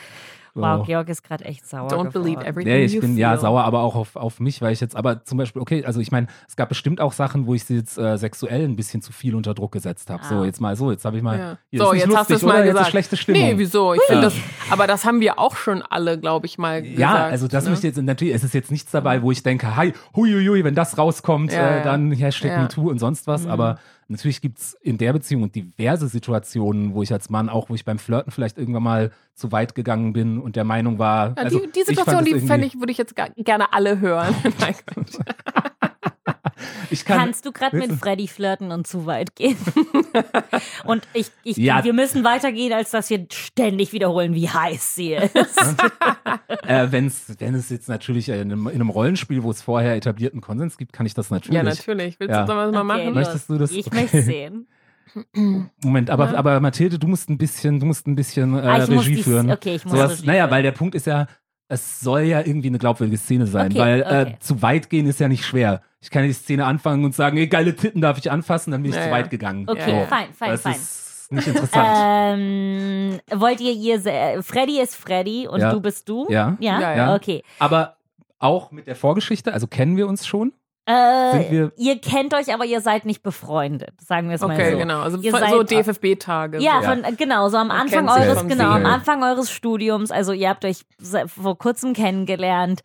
So. Wow, Georg ist gerade echt sauer. Don't believe geworden. everything Nee, ich you bin ja feel. sauer, aber auch auf, auf mich, weil ich jetzt, aber zum Beispiel, okay, also ich meine, es gab bestimmt auch Sachen, wo ich sie jetzt äh, sexuell ein bisschen zu viel unter Druck gesetzt habe. Ah. So, jetzt mal so, jetzt habe ich mal. Ja. Hier, So, jetzt hast du es lustig, mal Jetzt gesagt. schlechte Stimmung. Nee, wieso? Ich finde Ja. das, aber das haben wir auch schon alle, glaube ich, mal gesagt. Ja, also das ne? möchte jetzt natürlich, es ist jetzt nichts dabei, wo ich denke, hi, huiuiui, wenn das rauskommt, Ja, äh, ja. dann Hashtag Ja. MeToo und sonst was. Mhm. Aber natürlich gibt's in der Beziehung diverse Situationen, wo ich als Mann auch, wo ich beim Flirten vielleicht irgendwann mal zu weit gegangen bin und der Meinung war. Ja, also die, die Situation, die fände ich, würde ich jetzt gerne alle hören. Nein, kann, Kannst du gerade mit Freddy flirten und zu weit gehen? und ich, ich Ja. wir müssen weitergehen, als dass wir ständig wiederholen, wie heiß sie ist. äh, wenn's, wenn es jetzt natürlich in einem, in einem Rollenspiel, wo es vorher etablierten Konsens gibt, kann ich das natürlich. ja, natürlich. Willst Ja. du das mal Okay, machen? Möchtest du das? Ich Okay. möchte sehen. Moment, aber, Ja. aber Mathilde, du musst ein bisschen, du musst ein bisschen äh, Ah, Regie die- führen. okay, ich muss Sowas, Regie naja, führen. weil der Punkt ist ja, es soll ja irgendwie eine glaubwürdige Szene sein, Okay, weil okay. Äh, zu weit gehen ist ja nicht schwer. Ich kann ja die Szene anfangen und sagen, ey, geile Titten darf ich anfassen, dann bin ich Ja, zu weit gegangen. Okay, Ja. fein, fein, das fein. ist nicht interessant. Ähm, wollt ihr ihr, Freddy ist Freddy und Ja. du bist du? Ja. Ja? Ja, ja. Okay. aber auch mit der Vorgeschichte, also kennen wir uns schon? Äh, wir- ihr kennt euch, aber ihr seid nicht befreundet, sagen wir es mal Okay, so. genau. Also Ihr seid- so DFFB-Tage. Ja, so. von, äh, genau, so am Man Anfang eures, genau, am. Anfang eures Studiums, also ihr habt euch vor kurzem kennengelernt.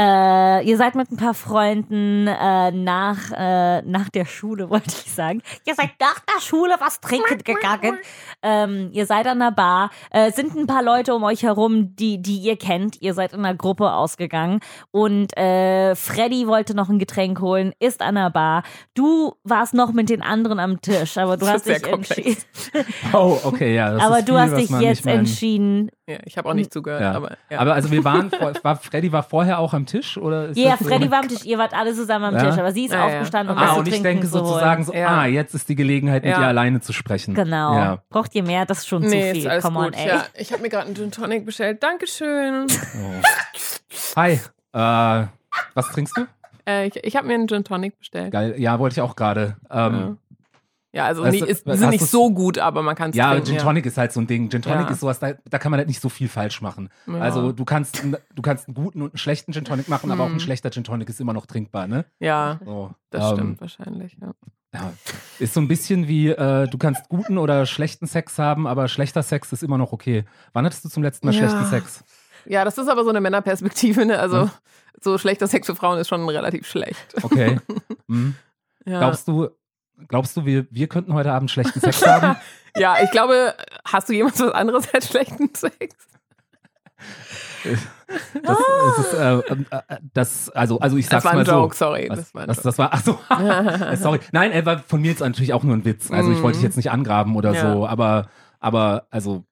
Äh, ihr seid mit ein paar Freunden äh, nach, äh, nach der Schule, wollte ich sagen. Ihr seid nach der Schule was trinken gegangen. Ähm, ihr seid an der Bar. Äh, es sind ein paar Leute um euch herum, die, die ihr kennt. Ihr seid in einer Gruppe ausgegangen. Und äh, Freddy wollte noch ein Getränk holen, ist an der Bar. Du warst noch mit den anderen am Tisch, aber du Das hast dich entschieden. Oh, okay, ja. Das Aber ist du viel, hast dich jetzt entschieden. Ja, ich habe auch nicht zugehört, Ja. aber ja. Aber also wir waren, vor, war, Freddy war vorher auch am Tisch oder? Ist Ja, das so? Freddy war am Tisch, ihr wart alle zusammen am Ja? Tisch, aber sie ist Ja, ja. aufgestanden, um Okay. was Ah, zu und ich denke sozusagen so, Ja. ah, jetzt ist die Gelegenheit, mit Ja. dir alleine zu sprechen. Genau. Ja. Braucht ihr mehr? Das ist schon nee, zu ist viel. alles Come on, gut. ey. Ja, ich habe mir gerade einen Gin Tonic bestellt. Dankeschön. Hi, äh, was trinkst du? Äh, ich ich habe mir einen Gin Tonic bestellt. Geil, ja, wollte ich auch gerade. Ähm, Ja, also Weißt du, ist, die hast sind nicht so gut, aber man kann es ja, trinken. Gin ja. Tonic ist halt so ein Ding. Gin Tonic Ja. ist sowas, da, da kann man halt nicht so viel falsch machen. Ja. Also du kannst, einen- du kannst einen guten und einen schlechten Gin Tonic machen, aber auch ein Hm. schlechter Gin Tonic ist immer noch trinkbar, ne? Ja, So, das ähm, stimmt wahrscheinlich. Ja. Ja. Ist so ein bisschen wie, äh, du kannst guten oder schlechten Sex haben, aber schlechter Sex ist immer noch okay. Wann hattest du zum letzten Mal Ja. schlechten Sex? ja, das ist aber so eine Männerperspektive. Ne? Also Hm. so schlechter Sex für Frauen ist schon relativ schlecht. Okay. Hm. Ja. Glaubst du, glaubst du, wir, wir könnten heute Abend schlechten Sex haben? ja, ich glaube, hast du jemals was anderes als schlechten Sex? Das, das ist, äh, äh, das, also, also ich Das sag's war ein mal Joke, so. sorry. Was, das war ein was, Joke. das war, ach so, Äh, sorry. Nein, er war von mir jetzt natürlich auch nur ein Witz. Also ich wollte dich jetzt nicht angraben oder Mhm. Ja. so, aber, aber, also,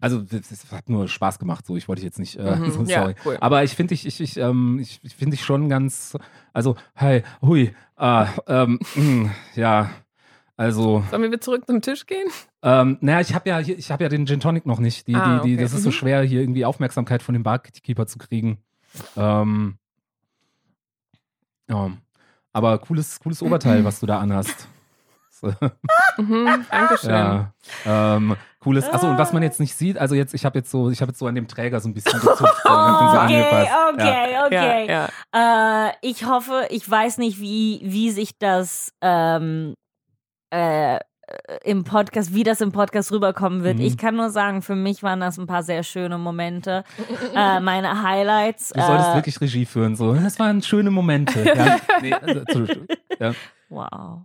also das, das hat nur Spaß gemacht. So, ich wollte dich jetzt nicht, äh, Mhm. so, Ja, sorry. cool. Aber ich finde dich, ich, ich, ähm, ich, ich finde dich schon ganz, also, hey, hui, äh, ähm, mh, ja, also, Sollen wir wieder zurück zum Tisch gehen? ähm, naja, ich habe ja, hier- ich habe ja den Gin Tonic noch nicht. Die, Ah, die, die, okay. das ist so Mhm. schwer, hier irgendwie Aufmerksamkeit von dem Barkeeper zu kriegen. Ähm, ja. Aber cooles, cooles Oberteil, was du da anhast. Mhm, Dankeschön. Ja. Ähm, cooles. Achso, und was man jetzt nicht sieht, also jetzt, ich habe jetzt so, ich habe jetzt so an dem Träger so ein bisschen gezupft. so, Okay, angepasst. Ja. okay, okay. Ja, ja. Äh, ich hoffe, ich weiß nicht, wie, wie sich das ähm, äh, im Podcast, wie das im Podcast rüberkommen wird. Mhm. Ich kann nur sagen, für mich waren das ein paar sehr schöne Momente. äh, meine Highlights. Du solltest äh, wirklich Regie führen, so. Das waren schöne Momente. Ja. Nee, also, ja. Wow.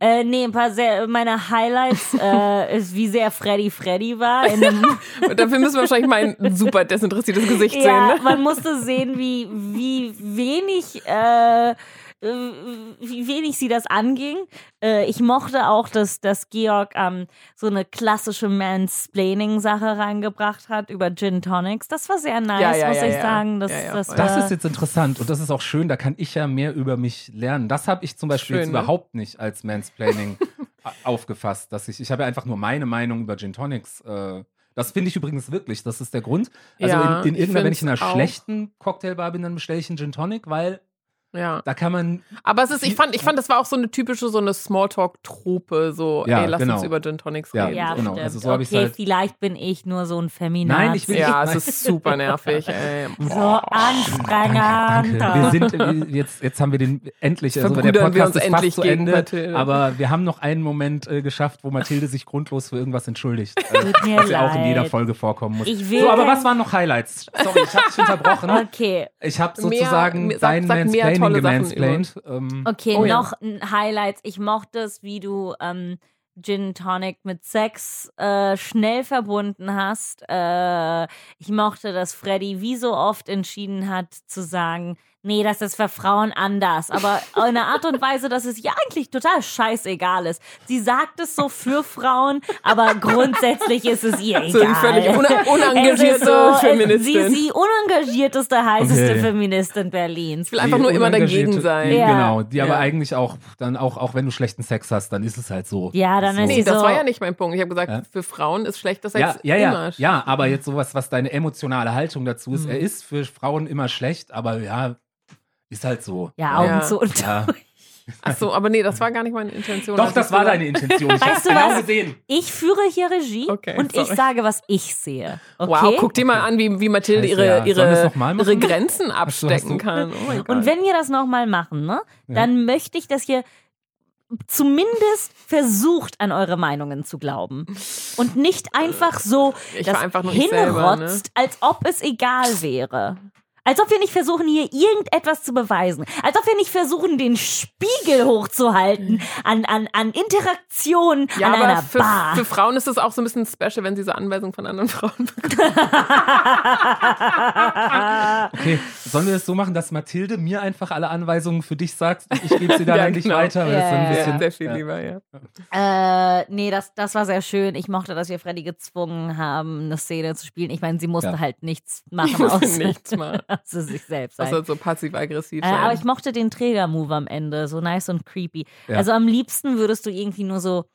äh, nee, ein paar sehr, meine Highlights äh, ist, wie sehr Freddy Freddy war. In einem, Und dafür müssen wir wahrscheinlich mein super desinteressiertes Gesicht ja, sehen. Ne? man musste sehen, wie, wie wenig, äh, äh, wie wenig sie das anging. Äh, ich mochte auch, dass, dass Georg ähm, so eine klassische Mansplaining-Sache reingebracht hat über Gin Tonics. Das war sehr nice, Ja, ja, muss ja, ich ja. sagen. Das, Ja, ja, das. Das äh, ist jetzt interessant und das ist auch schön, da kann ich ja mehr über mich lernen. Das habe ich zum Beispiel Schön, jetzt ne? überhaupt nicht als Mansplaining a- aufgefasst. Dass ich, ich habe ja einfach nur meine Meinung über Gin Tonics. Äh, das finde ich übrigens wirklich, das ist der Grund. Also Ja, in, in ich irgendeiner, wenn ich in einer auch. schlechten Cocktailbar bin, dann bestelle ich einen Gin Tonic, weil Ja. da kann man Aber es ist, ich fand, ich fand, das war auch so eine typische, so eine Smalltalk-Trope, so, Ja, ey, lass genau. uns über Gin Tonics Ja, reden. ja, genau. stimmt. Also so hab ich's okay, halt- vielleicht bin ich nur so ein Feminazi. Nein, ich will- Ja, Nein. es ist super nervig, ey. So anstrengend. Danke. Wir sind jetzt, jetzt haben wir den endlich, also der Podcast uns ist fast endlich zu Ende, Mathilde. aber wir haben noch einen Moment äh, geschafft, wo Mathilde sich grundlos für irgendwas entschuldigt. Mir was ja auch in jeder Folge vorkommen muss. Ich will so, aber was waren noch Highlights? Sorry, ich habe dich unterbrochen. Okay, Ich habe sozusagen mehr- sag- dein sag mehr Mansplaining tolle Sachen. Ähm, okay, Oh ja. noch ein Highlights. Ich mochte es, wie du ähm, Gin Tonic mit Sex äh, schnell verbunden hast. Äh, ich mochte, dass Freddy wie so oft entschieden hat zu sagen, nee, das ist für Frauen anders. Aber in einer Art und Weise, dass es ihr eigentlich total scheißegal ist. Sie sagt es so für Frauen, aber grundsätzlich ist es ihr egal. So die völlig Es ist unengagierte so, Feministin. Sie ist die unengagierteste, heißeste Okay. Feministin Berlins. ich will einfach die nur immer dagegen sein. Die, Ja. Genau, die aber Ja. eigentlich auch, dann auch, auch wenn du schlechten Sex hast, dann ist es halt so. Ja, dann so. ist Nee, sie das so- war ja nicht mein Punkt. Ich habe gesagt, Ja. für Frauen ist schlechter Sex Ja, ja, ja, immer ja, aber jetzt sowas, was deine emotionale Haltung dazu ist, Mhm. er ist für Frauen immer schlecht, aber ja, ist halt so. Ja, Augen Ja. zu und Ja. Ach so, aber nee, das war gar nicht meine Intention. Doch, das ich war deine Intention. Ich Weißt hab's du genau was? gesehen. Ich führe hier Regie Okay, und ich sorry. sage, was ich sehe. Okay? Wow, guck dir mal an, wie, wie Mathilde ihre, ja. Ihre, ihre Grenzen Hast du- hast abstecken du- kann. Oh mein Gott. Und wenn wir das nochmal machen, ne, Ja. dann möchte ich, dass ihr zumindest versucht, an eure Meinungen zu glauben. Und nicht einfach so Ich das einfach ich selber, ne? hinrotzt, als ob es egal wäre. Als ob wir nicht versuchen, hier irgendetwas zu beweisen. Als ob wir nicht versuchen, den Spiegel hochzuhalten an, an, an Interaktion ja, an aber einer für, Bar. für Frauen ist es auch so ein bisschen special, wenn sie so Anweisungen von anderen Frauen bekommen. Okay, sollen wir es so machen, dass Mathilde mir einfach alle Anweisungen für dich sagt ich gebe sie dann Ja, an dich genau. weiter? weil das ist ein bisschen, Ja, sehr viel ja. lieber, ja. Äh, nee, das, das war sehr schön. Ich mochte, dass wir Freddy gezwungen haben, eine Szene zu spielen. Ich meine, sie musste Ja. halt nichts machen, Ich musste nichts machen. außer sich selbst sein. Also so passiv-aggressiv äh, sein. aber ich mochte den Träger-Move am Ende, so nice und creepy. Ja. Also am liebsten würdest du irgendwie nur so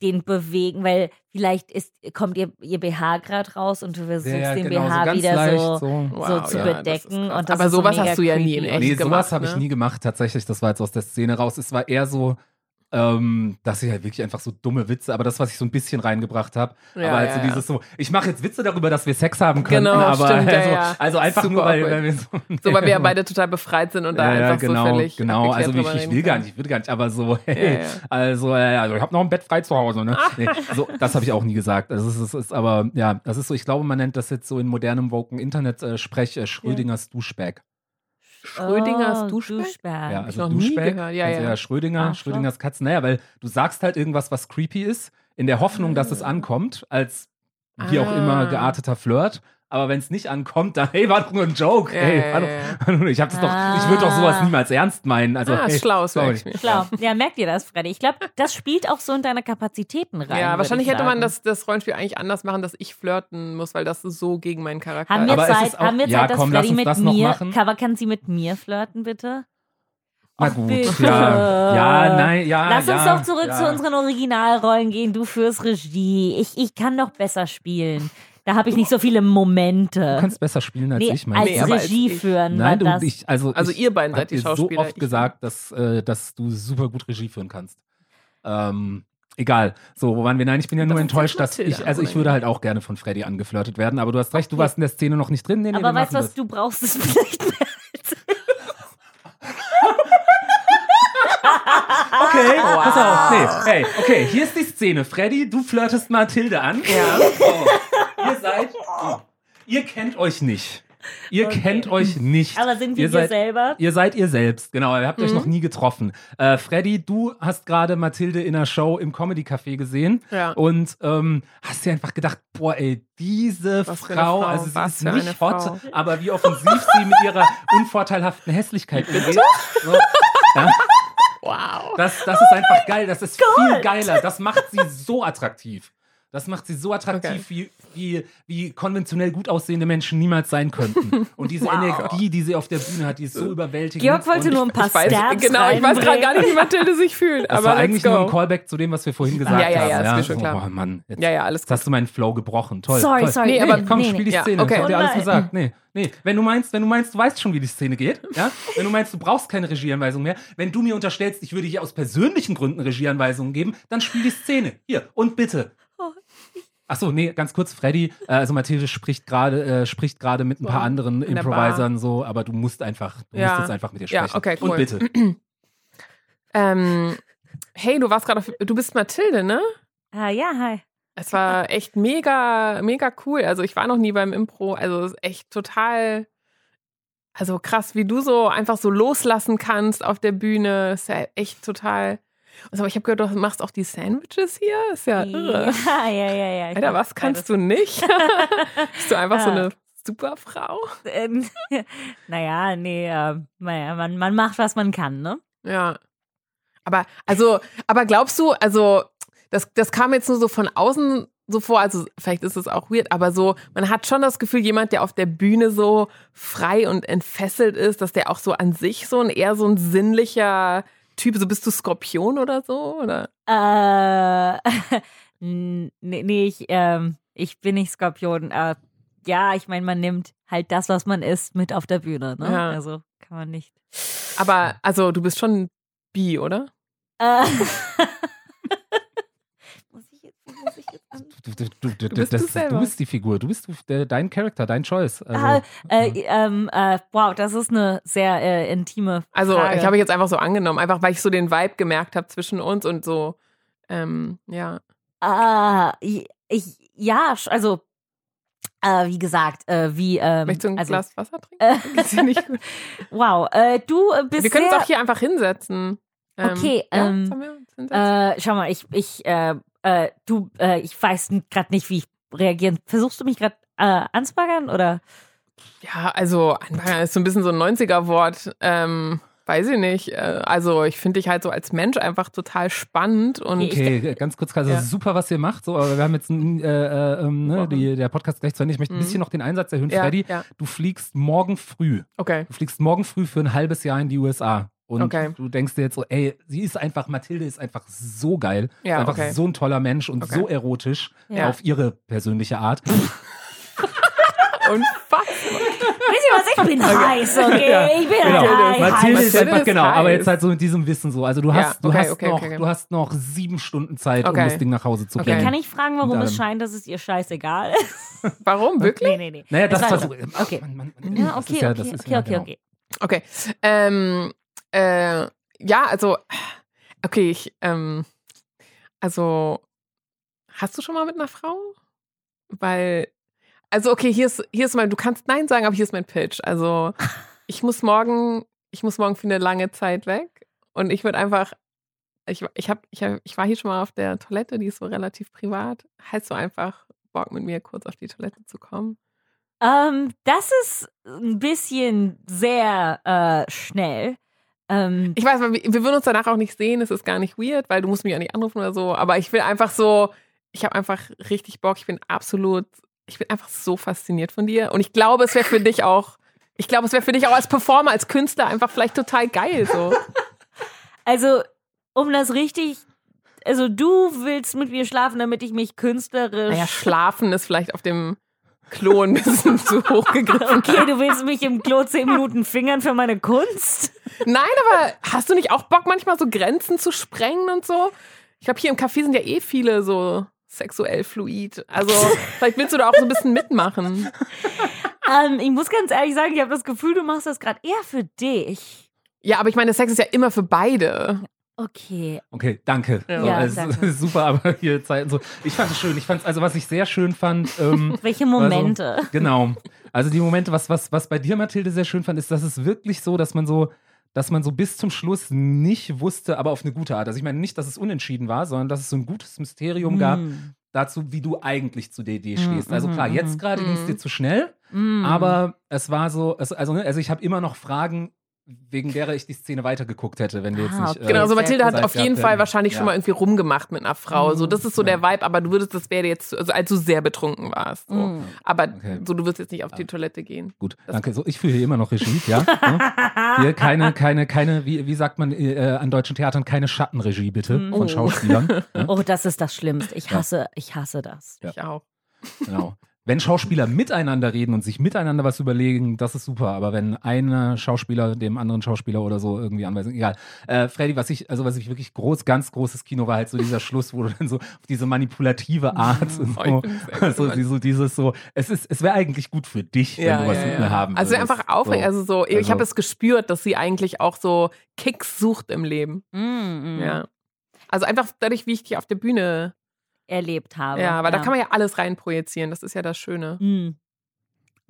den bewegen, weil vielleicht ist, kommt ihr, ihr BH gerade raus und du versuchst Ja, den genau, so BH ganz wieder so, so. so Wow, zu ja, das bedecken. krass. Und das Aber so sowas mega hast du ja nie in echt Nee, sowas gemacht, habe ich ne? nie gemacht. Tatsächlich, das war jetzt aus der Szene raus. Es war eher so, ähm, dass ich halt wirklich einfach so dumme Witze, aber das, was ich so ein bisschen reingebracht habe, Ja, aber halt ja, dieses so, ich mache jetzt Witze darüber, dass wir Sex haben können, Genau, aber stimmt, also, ja. also einfach Super nur, weil, weil wir so, So, weil wir ja beide total befreit sind und da einfach genau, so völlig genau. Also ich, ich will gar nicht, ich will gar nicht, aber so, hey, also, ja, also ich habe noch ein Bett frei zu Hause, ne? Nee, so, das habe ich auch nie gesagt. Also es ist, ist aber, ja, das ist so, ich glaube, man nennt das jetzt so in modernem Woken Internet-Sprech äh, Schrödingers Duschbag. Schrödingers Oh, Duschbag? Duschbag. Ja, ich also noch nie Duschbag. gehört. Ja, also ja. Schrödinger, Arschloch. Schrödingers Katzen. Naja, weil du sagst halt irgendwas, was creepy ist, in der Hoffnung, dass es Ah. ankommt, als wie auch Ah. immer gearteter Flirt. Aber wenn es nicht ankommt, dann, hey, war doch nur ein Joke. Ja, hey, ja, war ja, doch, ich doch, ich würde doch sowas Ah. niemals ernst meinen. Also, ah, hey, ist schlau, sorry. ich mir. Schlau. Ja, merkt ihr das, Freddy? Ich glaube, das spielt auch so in deine Kapazitäten rein. Ja, wahrscheinlich ich hätte man das, das Rollenspiel eigentlich anders machen, dass ich flirten muss, weil das so gegen meinen Charakter Haben wir Aber es Zeit, ist auch- haben wir ja, Zeit dass komm, lass Freddy uns mit das noch mir. machen. Cover, kann sie mit mir flirten, bitte? Na gut, bitte. ja. Ja, nein, ja. Lass uns ja, doch zurück ja. zu unseren Originalrollen gehen. Du führst Regie. Ich, ich kann doch besser spielen. Da habe ich nicht so viele Du Momente. kannst besser spielen als Nee, ich, mein als Nee, als Regie ich. führen Nein, du, ich, also, Also ich ihr beiden seid die dir so oft gesagt, dass, äh, dass du super gut Regie führen kannst. Ähm, egal. So, wo waren wir? Nein, ich bin ja Das nur enttäuscht, dass ich, also ich würde halt auch gerne von Freddy angeflirtet werden, aber du hast recht, du Okay. warst in der Szene noch nicht drin. Nee, nee, Aber weißt du was, du brauchst es vielleicht mehr als Okay, pass auf. Nee, hey, okay, hier ist die Szene. Freddy, du flirtest Mathilde an. Ja. So. Ihr seid. Ihr kennt euch nicht. Ihr Okay. kennt euch nicht. Aber sind wir ihr wir seid, selber? Ihr seid ihr selbst, genau. Ihr habt euch Mhm. noch nie getroffen. Äh, Freddy, du hast gerade Mathilde in einer Show im Comedy Café gesehen Ja. und ähm, hast dir einfach gedacht, boah, ey, diese Frau, Frau, also sie was ist für nicht hot, Frau. aber wie offensiv sie mit ihrer unvorteilhaften Hässlichkeit umgeht. So, ja. Wow. Das, das ist einfach geil. Das ist viel geiler. Das macht sie so attraktiv. Das macht sie so attraktiv, Okay. wie, wie, wie konventionell gut aussehende Menschen niemals sein könnten. Und diese Wow. Energie, die sie auf der Bühne hat, die ist so überwältigend. Georg wollte nur ein paar Ich weiß, Stabs genau, ich weiß gerade gar nicht, wie Mathilde sich fühlt. das aber war eigentlich go. nur ein Callback zu dem, was wir vorhin gesagt Ja, ja, haben. ja, ist mir schon klar. Oh Mann, jetzt, Ja, ja, alles jetzt hast du meinen Flow gebrochen. Toll. Sorry, toll. sorry. Nee, Nee, aber- aber komm, nee, spiel nee. die Ja, Szene. okay. Ich hab dir alles Oh gesagt. Nee, nee. Wenn du meinst, wenn du meinst, du weißt schon, wie die Szene geht, ja? Wenn du meinst, du brauchst keine Regieanweisung mehr, wenn du mir unterstellst, ich würde hier aus persönlichen Gründen Regieanweisungen geben, dann spiel die Szene. Hier und bitte. Ach so, nee, ganz kurz, Freddy, äh, also Mathilde spricht gerade äh, spricht gerade mit ein paar anderen in Improvisern so, aber du musst einfach, du Ja. musst jetzt einfach mit ihr Ja, sprechen. okay, cool. Und bitte. Ähm, hey, du warst gerade auf, du bist Mathilde, ne? Ah, ja, hi. Es war echt mega, mega cool. Also ich war noch nie beim Impro. Also es ist echt total, also krass, wie du so einfach so loslassen kannst auf der Bühne. Ist ja echt total. Also, aber ich habe gehört, du machst auch die Sandwiches hier. Ist ja irre. Ja, ja, ja, ja. Alter, was kannst du nicht? Bist du einfach so Ah. eine Superfrau? Ähm, naja, nee, äh, naja, man, man macht, was man kann, ne? Ja. Aber, also, aber glaubst du, also, das, das kam jetzt nur so von außen so vor, also vielleicht ist es auch weird, aber so, man hat schon das Gefühl, jemand, der auf der Bühne so frei und entfesselt ist, dass der auch so an sich so ein eher so ein sinnlicher Typ, so bist du Skorpion oder so, oder? Äh, nee, nee, ich, ähm, ich bin nicht Skorpion. Äh, ja, ich meine, man nimmt halt das, was man isst, mit auf der Bühne, ne? Ja. Also kann man nicht. Aber, also, du bist schon bi, oder? Äh, muss ich jetzt, wie muss ich jetzt an? Du, du, du, du, bist das, du bist die Figur, du bist dein Charakter, dein Choice. Also, Ah, äh, ähm, äh, wow, das ist eine sehr äh, intime Also, Frage. ich habe jetzt einfach so angenommen, einfach weil ich so den Vibe gemerkt habe zwischen uns und so, ähm, ja. Ah, ich, ich ja, also äh, wie gesagt, äh, wie ähm, Möchtest du ein also, Glas Wasser trinken? Äh, wow, äh, du äh, bist Wir können uns auch hier einfach hinsetzen. Ähm, Okay, ja, ähm? Äh, schau mal, ich, ich, äh, äh, du, äh, ich weiß gerade nicht, wie ich reagieren. Versuchst du mich gerade äh, anzubaggern oder? ja, also Anbaggern ist so ein bisschen so ein 90er-Wort. Ähm, weiß ich nicht. Äh, also ich finde dich halt so als Mensch einfach total spannend und Okay, Okay, ganz kurz, also Ja. super, was ihr macht. So, aber wir haben jetzt ein, äh, äh, ähm, ne, die, der Podcast gleich zu Ende. Ich möchte ein Mhm. bisschen noch den Einsatz erhöhen, ja, Freddy. ja, Du fliegst morgen früh. okay. Du fliegst morgen früh für ein halbes Jahr in die USA. Und Okay. du denkst dir jetzt so, ey, sie ist einfach, Mathilde ist einfach so geil. Ja, ist einfach okay. so ein toller Mensch und Okay. so erotisch Ja. auf ihre persönliche Art. Unfassbar. Wisst ihr was? Ich bin heiß, okay? Ja, ich bin Genau. heiß. Mathilde ist einfach, ist genau, heiß. aber jetzt halt so mit diesem Wissen so. Also du Ja, hast, du okay, hast okay, noch, okay, okay. du hast noch sieben Stunden Zeit, um Okay. das Ding nach Hause zu Okay. bringen. Kann ich fragen, warum Und, es scheint, dass es ihr scheißegal ist? Warum? Wirklich? Nee, nee, nee. Naja, das war- versuche ich. Okay. Man, man, man, Ja, das okay, ja, okay, das okay, ja, okay, genau. okay. Okay. Ähm, äh, ja, also, okay, ich, ähm, also, hast du schon mal mit einer Frau? Weil, also, okay, hier ist, hier ist mein, du kannst Nein sagen, aber hier ist mein Pitch. Also, ich muss morgen, ich muss morgen für eine lange Zeit weg und ich würde einfach, ich, ich, hab, ich, hab, ich war hier schon mal auf der Toilette, die ist so relativ privat. Hast du einfach Bock, mit mir kurz auf die Toilette zu kommen? Ähm, das ist ein bisschen sehr äh, schnell. Ähm, Ich weiß, wir, würden uns danach auch nicht sehen, es ist gar nicht weird, weil du musst mich auch nicht anrufen oder so, aber ich will einfach so, ich habe einfach richtig Bock, ich bin absolut, ich bin einfach so fasziniert von dir und ich glaube, es wäre für dich auch, ich glaube, es wäre für dich auch als Performer, als Künstler einfach vielleicht total geil so. also, um das richtig. Also, du willst mit mir schlafen, damit ich mich künstlerisch. Naja, schlafen ist vielleicht auf dem Klo ein bisschen zu hoch gegriffen. Okay, du willst mich im Klo zehn Minuten fingern für meine Kunst? Nein, aber hast du nicht auch Bock, manchmal so Grenzen zu sprengen und so? Ich glaube, hier im Café sind ja eh viele so sexuell fluid. Also vielleicht willst du da auch so ein bisschen mitmachen. Ähm, ich muss ganz ehrlich sagen, ich habe das Gefühl, du machst das gerade eher für dich. Ja, aber ich meine, Sex ist ja immer für beide. Okay. Okay, danke. Ja. So, Ja, es danke. ist super, aber hier Zeiten so. Ich fand es schön. Ich fand also was ich sehr schön fand. Ähm, Welche Momente? Genau. Also die Momente, was, was, was bei dir, Mathilde, sehr schön fand, ist, dass es wirklich so, dass man so, dass man so bis zum Schluss nicht wusste, aber auf eine gute Art. Also ich meine nicht, dass es unentschieden war, sondern dass es so ein gutes Mysterium gab Mm. dazu, wie du eigentlich zu der Idee Mm, stehst. Also klar, mhm, jetzt gerade mhm. ging es dir zu schnell, Mm. aber es war so, es, also, ne, also ich habe immer noch Fragen, wegen derer ich die Szene weitergeguckt hätte, wenn wir jetzt Ah, nicht. okay. Genau, also sehr Mathilde hat auf jeden Fall wahrscheinlich Ja. schon mal irgendwie rumgemacht mit einer Frau. So, das ist so Ja. der Vibe, aber du würdest, das wäre jetzt, also als du sehr betrunken warst. So. Mm. Aber Okay. so, du wirst jetzt nicht auf die Toilette gehen. Gut, Das- danke. So, ich fühle hier immer noch Regie, ja. Hier keine, keine, keine, wie, wie sagt man äh, an deutschen Theatern, keine Schattenregie bitte Mhm. von Oh. Schauspielern. ne? Oh, das ist das Schlimmste. Ich Ja. hasse, ich hasse das. Ja. Ich auch. Genau. Wenn Schauspieler miteinander reden und sich miteinander was überlegen, das ist super. Aber wenn ein Schauspieler dem anderen Schauspieler oder so irgendwie anweisen, egal. Äh, Freddy, was ich, also was ich wirklich groß, ganz großes Kino war halt so dieser Schluss, wo du dann so auf diese manipulative Art und Oh, so, also die- so dieses so, es ist, es wäre eigentlich gut für dich, wenn du was mit mir haben Also würdest. einfach aufregend. Also so, ich Also- habe es gespürt, dass sie eigentlich auch so Kicks sucht im Leben. Mm, mm. Ja. Also einfach dadurch, wie ich dich auf der Bühne. Erlebt habe. Ja, aber da kann man ja alles reinprojizieren. Das ist ja das Schöne. Mm.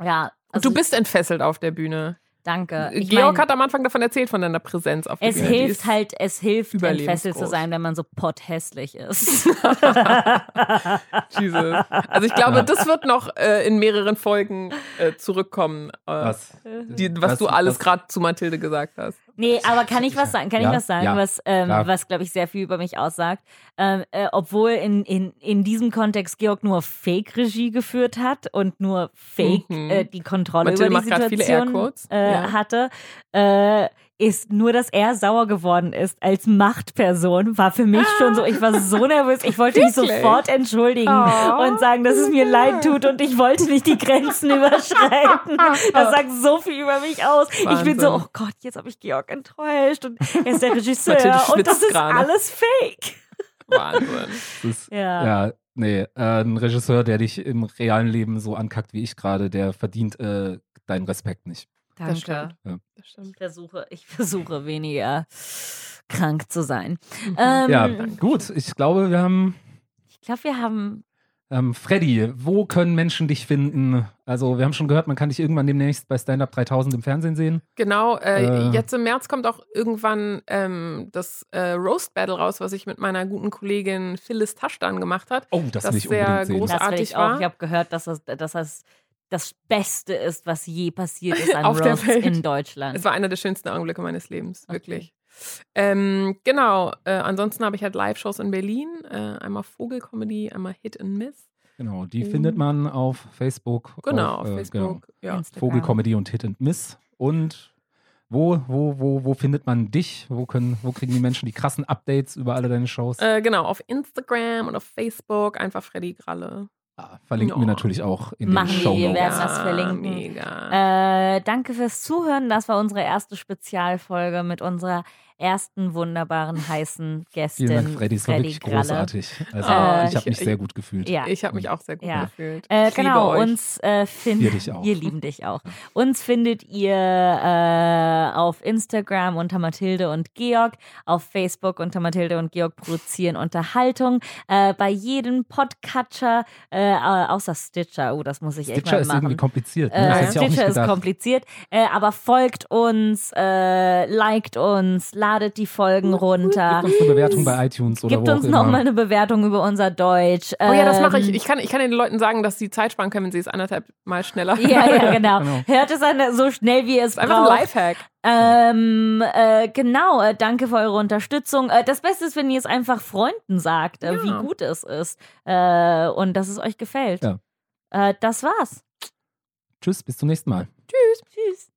Ja, Und also du bist entfesselt auf der Bühne. danke. Ich Georg mein, hat am Anfang davon erzählt, von deiner Präsenz auf der es Bühne. Die hilft halt, es hilft, entfesselt zu sein, wenn man so potthässlich ist. Jesus. Also ich glaube, das wird noch äh, in mehreren Folgen äh, zurückkommen, äh, was, die, was, Was- du alles gerade zu Mathilde gesagt hast. Nee, aber kann ich was sagen? Kann Ja, ich was sagen, ja, was, ähm, klar. was glaube ich, sehr viel über mich aussagt? Ähm, äh, obwohl in, in, in diesem Kontext Georg nur Fake-Regie geführt hat und nur Fake Mhm. äh, die Kontrolle Mathilde über die Situation äh, Ja. hatte, äh, ist nur, dass er sauer geworden ist als Machtperson, war für mich schon so, ich war so nervös, ich wollte mich sofort entschuldigen Oh. und sagen, dass es mir leid tut und ich wollte nicht die Grenzen überschreiten. Das sagt so viel über mich aus. Ich bin so, Wahnsinn. oh Gott, jetzt habe ich Georg enttäuscht und er ist der Regisseur und das ist gerade. alles fake. Wahnsinn. ist, Ja. ja. nee, äh, ein Regisseur, der dich im realen Leben so ankackt wie ich gerade, der verdient äh, deinen Respekt nicht. Das Danke. stimmt. Das stimmt. Ich versuche, ich versuche weniger krank zu sein. Ähm, Ja, gut, ich glaube, wir haben Ich glaube, wir haben Ähm, Freddy, wo können Menschen dich finden? Also, wir haben schon gehört, man kann dich irgendwann demnächst bei Stand Up 3000 im Fernsehen sehen. Genau, äh, Äh. jetzt im März kommt auch irgendwann ähm, das äh, Roast Battle raus, was ich mit meiner guten Kollegin Phyllis Taschdan gemacht hat. Oh, das, Das ich sehr unbedingt sehen. groß- Das will großartig ich auch. Ich habe gehört, dass das, dass das das Beste ist, was je passiert ist an Auf der Roasts Welt. in Deutschland. Es war einer der schönsten Augenblicke meines Lebens, Okay. wirklich. Ähm, genau, äh, ansonsten habe ich halt Live-Shows in Berlin, äh, einmal Vogelcomedy, einmal Hit and Miss. Genau, die Mhm. findet man auf Facebook. Genau, auf, äh, Facebook. Ja. Instagram. Vogelcomedy und Hit and Miss. Und wo, wo, wo, wo findet man dich? Wo, können, wo kriegen die Menschen die krassen Updates über alle deine Shows? Äh, genau, auf Instagram und auf Facebook einfach Freddy Gralle. Ah, verlinken ja. wir natürlich auch in Machen den wir, Show wir Notes. werden das verlinken. Mega. Äh, danke fürs Zuhören. Das war unsere erste Spezialfolge mit unserer ersten wunderbaren heißen Gästin. Vielen Dank, Freddy. Es war Freddy wirklich Gralle. großartig. Also, Äh, ich habe ich- mich sehr gut gefühlt. Ja. ich habe mich auch sehr gut Ja. gefühlt. Äh, genau, euch. uns äh, findet auch. Wir lieben dich auch. Uns findet ihr äh, auf Instagram unter Mathilde und Georg, auf Facebook unter Mathilde und Georg produzieren Unterhaltung. Äh, bei jedem Podcatcher, äh, außer Stitcher, oh, das muss ich echt Stitcher mal ist irgendwie machen. kompliziert. Ne? Äh, Das hätte ich auch nicht Stitcher ist kompliziert, äh, aber folgt uns, äh, liked uns, ladet die Folgen runter. Gibt uns eine Bewertung bei iTunes oder Gibt wo uns nochmal eine Bewertung über unser Deutsch. Oh ja, das mache ich. Ähm, Ich kann, ich kann den Leuten sagen, dass sie Zeit sparen können, wenn sie es anderthalb Mal schneller Ja, ja, genau. Genau. Hört es an, so schnell, wie ihr es ist einfach ein braucht. Lifehack. Ähm, äh, genau, äh, danke für eure Unterstützung. Äh, das Beste ist, wenn ihr es einfach Freunden sagt, äh, Ja. wie gut es ist äh, und dass es euch gefällt. Ja. Äh, das war's. Tschüss, bis zum nächsten Mal. Tschüss. Tschüss.